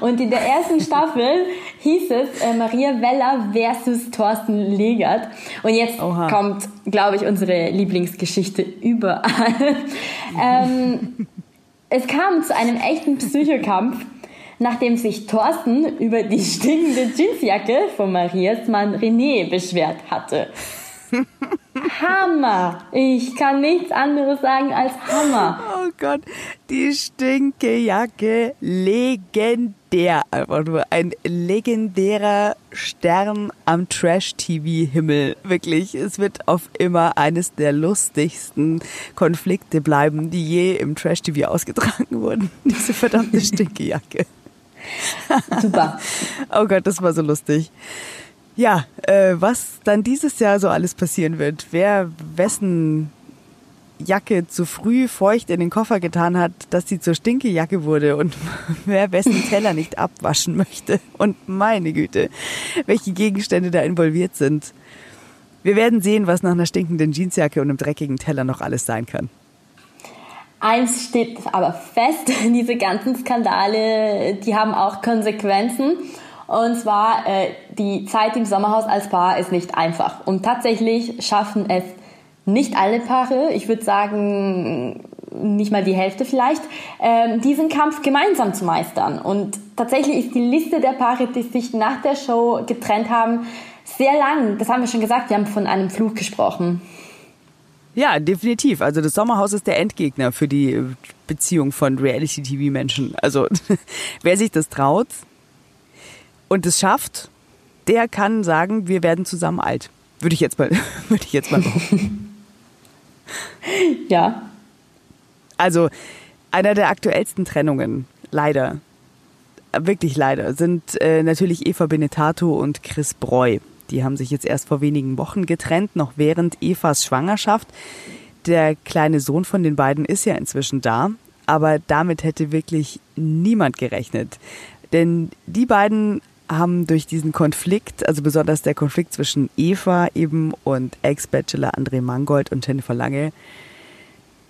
Und in der ersten <laughs> Staffel hieß es äh, Maria Weller versus Thorsten Legert. Und jetzt Oha. kommt, glaube ich, unsere Lieblingsgeschichte überall. <laughs> ähm, es kam zu einem echten Psychokampf, nachdem sich Thorsten über die stinkende Jeansjacke von Marias Mann René beschwert hatte. Hammer. Ich kann nichts anderes sagen als Hammer.
Oh Gott, die Stinkejacke, legendär. Einfach nur ein legendärer Stern am Trash-TV-Himmel. Wirklich, es wird auf immer eines der lustigsten Konflikte bleiben, die je im Trash-TV ausgetragen wurden. <laughs> Diese verdammte Stinkejacke.
Super.
oh Gott, das war so lustig. Ja, äh, was dann dieses Jahr so alles passieren wird, wer wessen Jacke zu früh feucht in den Koffer getan hat, dass sie zur Stinkejacke wurde und <laughs> wer wessen Teller nicht abwaschen möchte. Und meine Güte, welche Gegenstände da involviert sind. Wir werden sehen, was nach einer stinkenden Jeansjacke und einem dreckigen Teller noch alles sein kann.
Eins steht aber fest, <laughs> diese ganzen Skandale, die haben auch Konsequenzen. Und zwar, äh, die Zeit im Sommerhaus als Paar ist nicht einfach. Und tatsächlich schaffen es nicht alle Paare, ich würde sagen nicht mal die Hälfte vielleicht, äh, diesen Kampf gemeinsam zu meistern. Und tatsächlich ist die Liste der Paare, die sich nach der Show getrennt haben, sehr lang. Das haben wir schon gesagt, wir haben von einem Fluch gesprochen.
Ja, definitiv. Also das Sommerhaus ist der Endgegner für die Beziehung von Reality-TV-Menschen. Also <laughs> wer sich das traut, und es schafft, der kann sagen, wir werden zusammen alt. Würde ich jetzt mal, <laughs> würde ich jetzt mal <laughs>
Ja.
Also, einer der aktuellsten Trennungen, leider, wirklich leider, sind äh, natürlich Eva Benetato und Chris Breu. Die haben sich jetzt erst vor wenigen Wochen getrennt, noch während Evas Schwangerschaft. Der kleine Sohn von den beiden ist ja inzwischen da, aber damit hätte wirklich niemand gerechnet. Denn die beiden haben durch diesen Konflikt, also besonders der Konflikt zwischen Eva eben und Ex-Bachelor André Mangold und Jennifer Lange,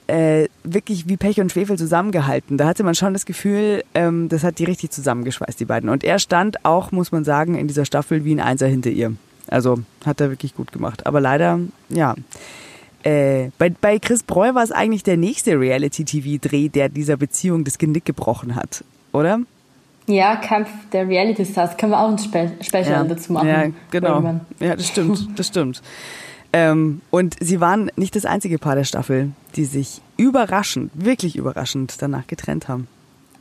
äh, wirklich wie Pech und Schwefel zusammengehalten. Da hatte man schon das Gefühl, ähm, das hat die richtig zusammengeschweißt, die beiden. Und er stand auch, muss man sagen, in dieser Staffel wie ein Einser hinter ihr. Also hat er wirklich gut gemacht. Aber leider, ja. Äh, bei, bei Chris Breu war es eigentlich der nächste Reality-TV-Dreh, der dieser Beziehung das Genick gebrochen hat, oder?
Ja, Kampf der Reality Stars. Können wir auch ein Spe Special ja. dazu machen.
Ja, genau. Irgendwann. Ja, das stimmt. Das stimmt. Ähm, und sie waren nicht das einzige Paar der Staffel, die sich überraschend, wirklich überraschend danach getrennt haben.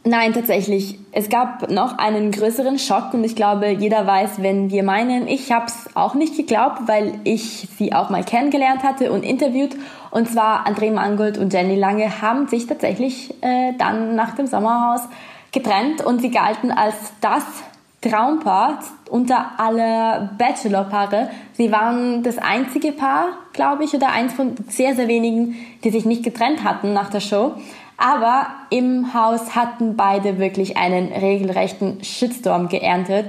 Nein, tatsächlich. Es gab noch einen größeren Schock und ich glaube, jeder weiß, wenn wir meinen, ich habe es auch nicht geglaubt, weil ich sie auch mal kennengelernt hatte und interviewt. Und zwar André Mangold und Jenny Lange haben sich tatsächlich äh, dann nach dem Sommerhaus getrennt und sie galten als das Traumpaar unter alle Bachelor-Paare. Sie waren das einzige Paar, glaube ich, oder eins von sehr, sehr wenigen, die sich nicht getrennt hatten nach der Show. Aber im Haus hatten beide wirklich einen regelrechten Shitstorm geerntet,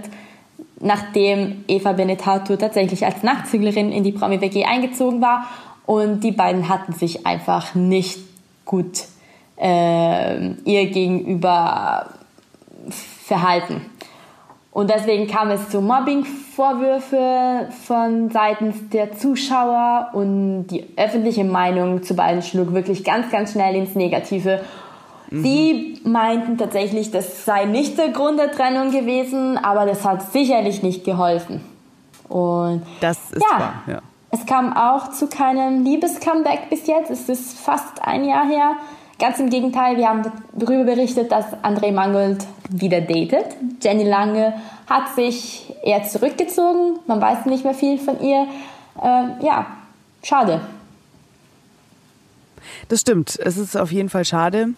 nachdem Eva Benetato tatsächlich als Nachtzüglerin in die Promi-WG eingezogen war. Und die beiden hatten sich einfach nicht gut äh, ihr gegenüber verhalten. Und deswegen kam es zu Mobbing-Vorwürfe von seitens der Zuschauer und die öffentliche Meinung zu beiden schlug wirklich ganz, ganz schnell ins Negative. Mhm. Sie meinten tatsächlich, das sei nicht der Grund der Trennung gewesen, aber das hat sicherlich nicht geholfen. Und
das ist ja, wahr, ja.
Es kam auch zu keinem Liebescomeback bis jetzt. Es ist fast ein Jahr her. Ganz im Gegenteil, wir haben darüber berichtet, dass André Mangold wieder datet. Jenny Lange hat sich eher zurückgezogen. Man weiß nicht mehr viel von ihr. Äh, ja, schade.
Das stimmt. Es ist auf jeden Fall schade.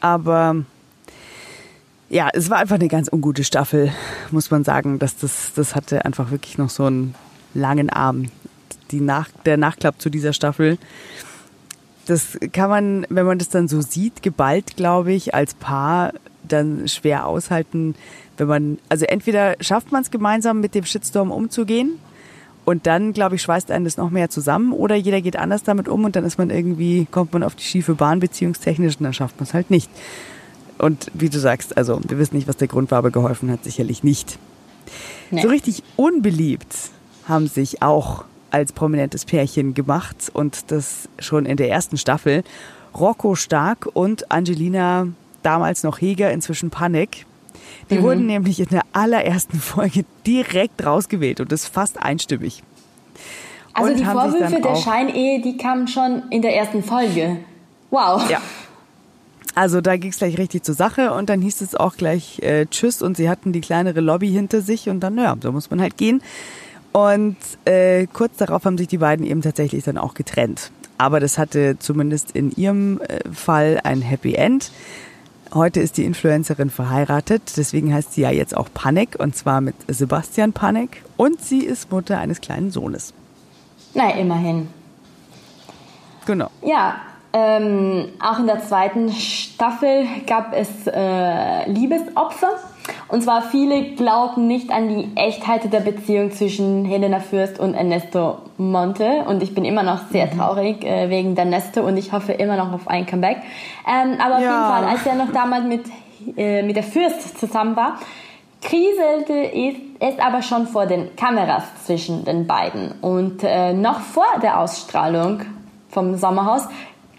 Aber ja, es war einfach eine ganz ungute Staffel, muss man sagen. Das, das, das hatte einfach wirklich noch so einen langen Arm. Die Nach der Nachklapp zu dieser Staffel das kann man, wenn man das dann so sieht, geballt, glaube ich, als Paar dann schwer aushalten, wenn man, also entweder schafft man es gemeinsam mit dem Shitstorm umzugehen und dann, glaube ich, schweißt einen das noch mehr zusammen oder jeder geht anders damit um und dann ist man irgendwie, kommt man auf die schiefe Bahn beziehungstechnisch und dann schafft man es halt nicht. Und wie du sagst, also wir wissen nicht, was der Grund war, aber geholfen hat sicherlich nicht. Nee. So richtig unbeliebt haben sich auch als prominentes Pärchen gemacht und das schon in der ersten Staffel. Rocco Stark und Angelina, damals noch Heger, inzwischen Panik. Die mhm. wurden nämlich in der allerersten Folge direkt rausgewählt und das fast einstimmig.
Also die Vorwürfe der Scheinehe, die kamen schon in der ersten Folge. Wow.
Ja. Also da ging es gleich richtig zur Sache und dann hieß es auch gleich äh, Tschüss und sie hatten die kleinere Lobby hinter sich und dann, naja, so muss man halt gehen. Und äh, kurz darauf haben sich die beiden eben tatsächlich dann auch getrennt. Aber das hatte zumindest in ihrem äh, Fall ein Happy End. Heute ist die Influencerin verheiratet, deswegen heißt sie ja jetzt auch Panik und zwar mit Sebastian Panik und sie ist Mutter eines kleinen Sohnes.
Na, immerhin.
Genau.
Ja, ähm, auch in der zweiten Staffel gab es äh, Liebesopfer. Und zwar viele glauben nicht an die Echtheit der Beziehung zwischen Helena Fürst und Ernesto Monte. Und ich bin immer noch sehr mhm. traurig äh, wegen der Ernesto und ich hoffe immer noch auf ein Comeback. Ähm, aber auf ja. jeden Fall, als er noch damals mit, äh, mit der Fürst zusammen war, kriselte es aber schon vor den Kameras zwischen den beiden. Und äh, noch vor der Ausstrahlung vom Sommerhaus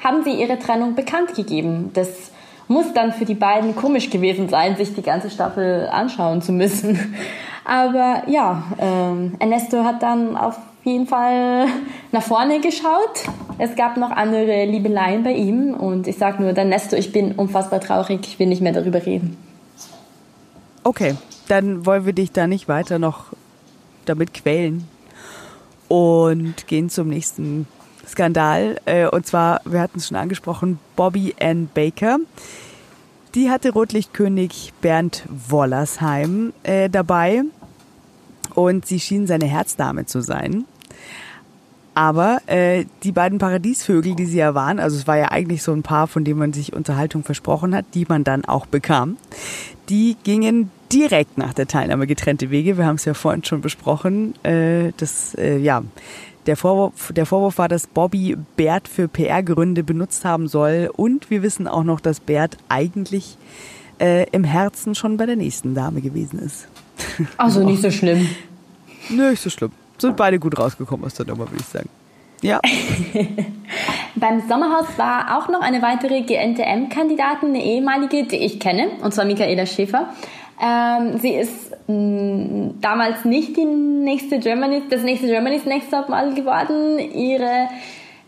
haben sie ihre Trennung bekannt gegeben. Das muss dann für die beiden komisch gewesen sein, sich die ganze Staffel anschauen zu müssen. Aber ja, ähm, Ernesto hat dann auf jeden Fall nach vorne geschaut. Es gab noch andere Liebeleien bei ihm und ich sage nur, Ernesto, ich bin unfassbar traurig, ich will nicht mehr darüber reden.
Okay, dann wollen wir dich da nicht weiter noch damit quälen und gehen zum nächsten Skandal. Äh, und zwar, wir hatten es schon angesprochen, Bobby Ann Baker. Die hatte Rotlichtkönig Bernd Wollersheim äh, dabei und sie schien seine Herzdame zu sein. Aber äh, die beiden Paradiesvögel, die sie ja waren, also es war ja eigentlich so ein Paar, von dem man sich Unterhaltung versprochen hat, die man dann auch bekam, die gingen direkt nach der Teilnahme getrennte Wege. Wir haben es ja vorhin schon besprochen. Äh, das, äh, ja, der Vorwurf, der Vorwurf war, dass Bobby Bert für PR-Gründe benutzt haben soll. Und wir wissen auch noch, dass Bert eigentlich äh, im Herzen schon bei der nächsten Dame gewesen ist. <laughs>
Also nicht so schlimm.
Nö, <laughs> nicht so schlimm. Sind beide gut rausgekommen aus der Nummer, würde ich sagen. Ja. <laughs>
Beim Sommerhaus war auch noch eine weitere GNTM-Kandidatin, eine ehemalige, die ich kenne, und zwar Michaela Schäfer. Ähm, sie ist mh, mm, damals nicht die nächste Germany, das nächste Germany's Next Top Model geworden. Ihre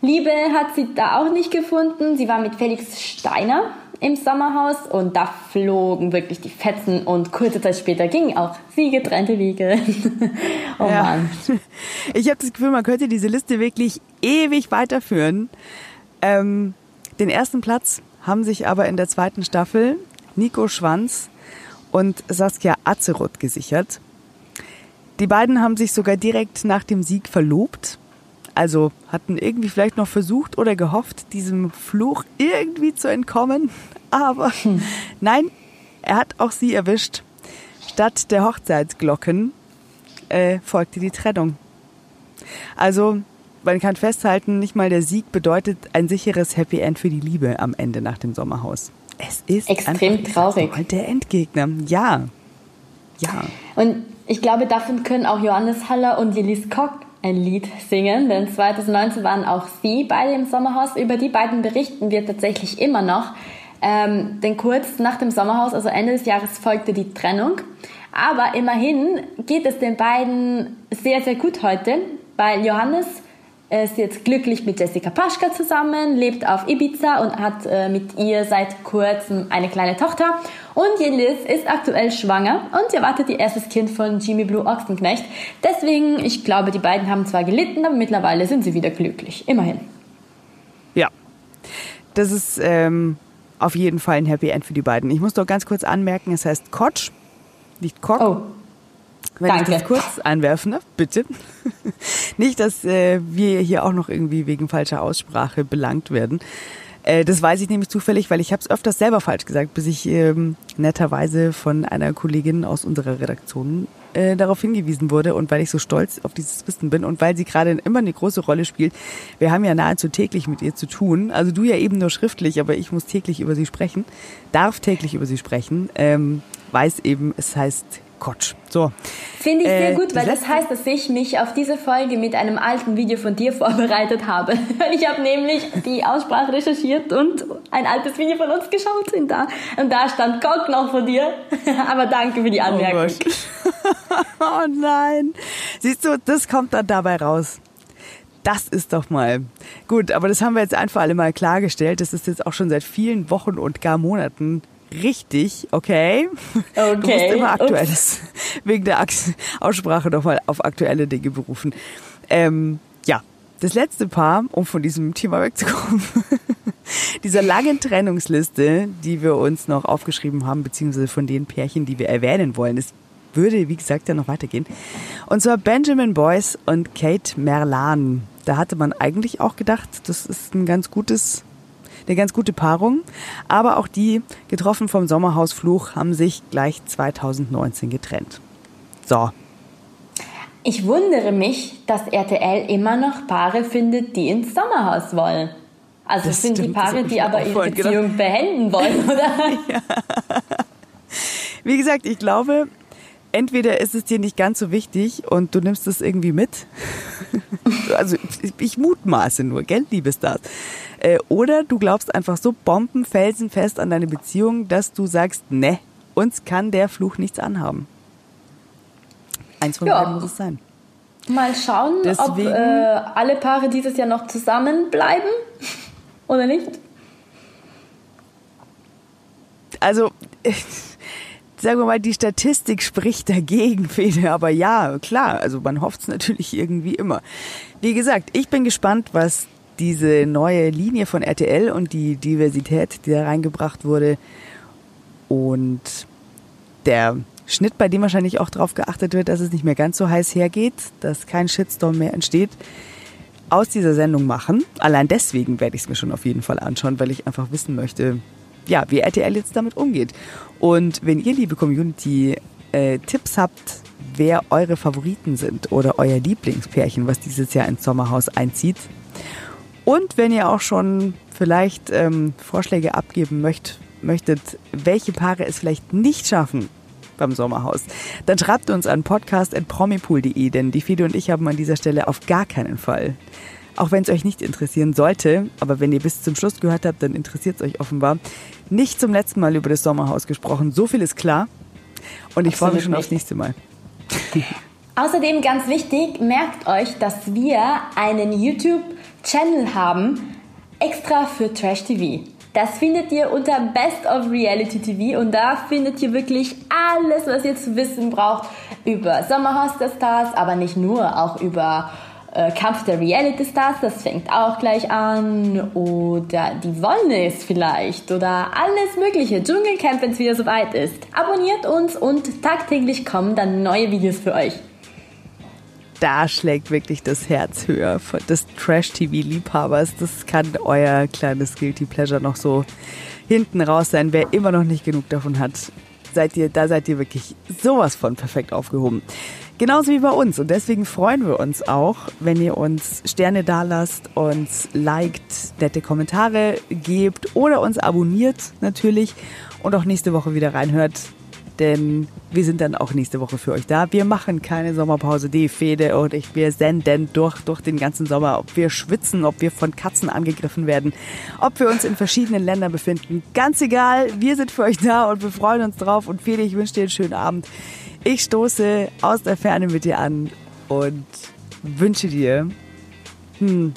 Liebe hat sie da auch nicht gefunden. Sie war mit Felix Steiner im Sommerhaus und da flogen wirklich die Fetzen und kurze Zeit später gingen auch sie getrennte Wege. <laughs> oh ja. Mann. <laughs>
Ich habe das Gefühl, man könnte diese Liste wirklich ewig weiterführen. Ähm, den ersten Platz haben sich aber in der zweiten Staffel Nico Schwanz und Saskia Azeroth gesichert. Die beiden haben sich sogar direkt nach dem Sieg verlobt. Also hatten irgendwie vielleicht noch versucht oder gehofft, diesem Fluch irgendwie zu entkommen. <laughs> Aber hm. nein, er hat auch sie erwischt. Statt der Hochzeitsglocken äh, folgte die Trennung. Also man kann festhalten, nicht mal der Sieg bedeutet ein sicheres Happy End für die Liebe am Ende nach dem Sommerhaus. Es ist
extrem traurig.
Der Endgegner, ja. Ja.
Und ich glaube, davon können auch Johannes Haller und Jelis Koch ein Lied singen, denn 2019 waren auch sie beide im Sommerhaus. Über die beiden berichten wir tatsächlich immer noch. Ähm, denn kurz nach dem Sommerhaus, also Ende des Jahres, folgte die Trennung. Aber immerhin geht es den beiden sehr, sehr gut heute, weil Johannes er ist jetzt glücklich mit Jessica Paschka zusammen, lebt auf Ibiza und hat äh, mit ihr seit kurzem eine kleine Tochter. Und Jelis ist aktuell schwanger und erwartet ihr erstes Kind von Jimmy Blue Ochsenknecht. Deswegen, ich glaube, die beiden haben zwar gelitten, aber mittlerweile sind sie wieder glücklich. Immerhin.
Ja, das ist ähm, auf jeden Fall ein Happy End für die beiden. Ich muss doch ganz kurz anmerken, es heißt Kotsch, nicht Kock. Oh. Wenn Danke. ich das kurz einwerfen darf, bitte. <laughs> Nicht, dass äh, wir hier auch noch irgendwie wegen falscher Aussprache belangt werden. Äh, das weiß ich nämlich zufällig, weil ich habe es öfters selber falsch gesagt, bis ich ähm, netterweise von einer Kollegin aus unserer Redaktion äh, darauf hingewiesen wurde und weil ich so stolz auf dieses Wissen bin und weil sie gerade immer eine große Rolle spielt. Wir haben ja nahezu täglich mit ihr zu tun. Also du ja eben nur schriftlich, aber ich muss täglich über sie sprechen, darf täglich über sie sprechen, ähm, weiß eben, es heißt Quatsch. So.
Finde ich sehr äh, gut, weil das heißt, dass ich mich auf diese Folge mit einem alten Video von dir <laughs> vorbereitet habe. Ich habe nämlich die Aussprache recherchiert und ein altes Video von uns geschaut und da, und da stand Gott noch von dir. <laughs> Aber danke für die oh Anmerkung.
Oh, <laughs> oh nein. Siehst du, das kommt dann dabei raus. Das ist doch mal gut, aber das haben wir jetzt einfach alle mal klargestellt. Das ist jetzt auch schon seit vielen Wochen und gar Monaten richtig, okay?
Okay.
Du musst immer aktuelles, <laughs> wegen der Aussprache nochmal auf aktuelle Dinge berufen. Ähm, ja, das letzte Paar, um von diesem Thema wegzukommen, <laughs> dieser langen Trennungsliste, die wir uns noch aufgeschrieben haben, beziehungsweise von den Pärchen, die wir erwähnen wollen. Es würde, wie gesagt, ja noch weitergehen. Und zwar Benjamin Boyce und Kate Merlan. Da hatte man eigentlich auch gedacht, das ist ein ganz gutes, eine ganz gute Paarung. Aber auch die, getroffen vom Sommerhausfluch, haben sich gleich 2019 getrennt. So.
Ich wundere mich, dass RTL immer noch Paare findet, die ins Sommerhaus wollen. Also das sind stimmt, die Paare, die aber ihre Beziehung gedacht. beenden wollen, <laughs> oder? ja.
Wie gesagt, ich glaube, entweder ist es dir nicht ganz so wichtig und du nimmst es irgendwie mit. <laughs> also ich mutmaße nur, gell, liebe Stars. Äh, oder du glaubst einfach so bombenfelsenfest an deine Beziehung, dass du sagst, ne, uns kann der Fluch nichts anhaben. Eins von ja. beiden muss es sein.
Mal schauen, Deswegen, ob äh, alle Paare dieses Jahr noch zusammenbleiben <laughs> oder nicht.
Also <laughs> sagen wir mal, die Statistik spricht dagegen, <laughs> Fede. Aber ja, klar, also man hofft es natürlich irgendwie immer. Wie gesagt, ich bin gespannt, was diese neue Linie von RTL und die Diversität, die da reingebracht wurde und der Schnitt, bei dem wahrscheinlich auch darauf geachtet wird, dass es nicht mehr ganz so heiß hergeht, dass kein Shitstorm mehr entsteht, aus dieser Sendung machen. Allein deswegen werde ich es mir schon auf jeden Fall anschauen, weil ich einfach wissen möchte, ja, wie RTL jetzt damit umgeht. Und wenn ihr, liebe Community, äh, Tipps habt, wer eure Favoriten sind oder euer Lieblingspärchen, was dieses Jahr ins Sommerhaus einzieht. Und wenn ihr auch schon vielleicht ähm, Vorschläge abgeben möcht, möchtet, welche Paare es vielleicht nicht schaffen beim Sommerhaus, dann schreibt uns an podcast.promipool.de, denn die Fide und ich haben an dieser Stelle auf gar keinen Fall auch wenn es euch nicht interessieren sollte, aber wenn ihr bis zum Schluss gehört habt, dann interessiert es euch offenbar, nicht zum letzten Mal über das Sommerhaus gesprochen. So viel ist klar. Und ich freue mich schon aufs nächste Mal. <laughs>
Außerdem ganz wichtig, merkt euch, dass wir einen YouTube-Channel haben, extra für Trash TV. Das findet ihr unter Best of Reality TV und da findet ihr wirklich alles, was ihr zu wissen braucht über Sommerhaus der Stars, aber nicht nur, auch über äh, Kampf der Reality Stars, das fängt auch gleich an. Oder die Wollnis vielleicht. Oder alles Mögliche. Dschungelcamp, wenn es wieder soweit ist. Abonniert uns und tagtäglich kommen dann neue Videos für euch.
Da schlägt wirklich das Herz höher des Trash-TV-Liebhabers. Das kann euer kleines Guilty Pleasure noch so hinten raus sein. Wer immer noch nicht genug davon hat, seid ihr, da seid ihr wirklich sowas von perfekt aufgehoben. Genauso wie bei uns. Und deswegen freuen wir uns auch, wenn ihr uns Sterne dalasst, uns liked, nette Kommentare gebt oder uns abonniert natürlich und auch nächste Woche wieder reinhört. Denn wir sind dann auch nächste Woche für euch da. Wir machen keine Sommerpause. Die Fede und ich, wir senden durch, durch den ganzen Sommer. Ob wir schwitzen, ob wir von Katzen angegriffen werden, ob wir uns in verschiedenen Ländern befinden. Ganz egal, wir sind für euch da und wir freuen uns drauf. Und Fede, ich wünsche dir einen schönen Abend. Ich stoße aus der Ferne mit dir an und wünsche dir, hm,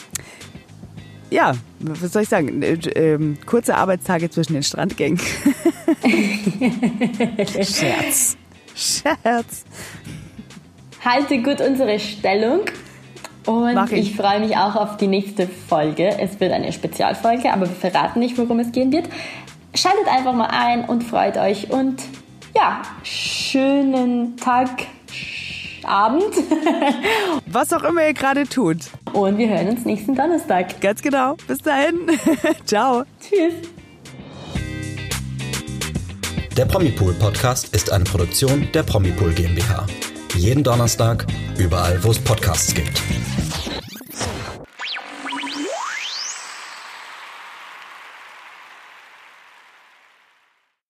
ja, was soll ich sagen, äh, ähm, kurze Arbeitstage zwischen den Strandgängen. <laughs> Scherz. Scherz.
Halte gut unsere Stellung. Und ich. ich freue mich auch auf die nächste Folge. Es wird eine Spezialfolge, aber wir verraten nicht, worum es gehen wird. Schaltet einfach mal ein und freut euch und ja, schönen Tag, Abend. <laughs>
Was auch immer ihr gerade tut.
Und wir hören uns nächsten Donnerstag.
Ganz genau. Bis dahin. <laughs> Ciao.
Tschüss.
Der Promipool Podcast ist eine Produktion der Promipool GmbH. Jeden Donnerstag, überall, wo es Podcasts gibt.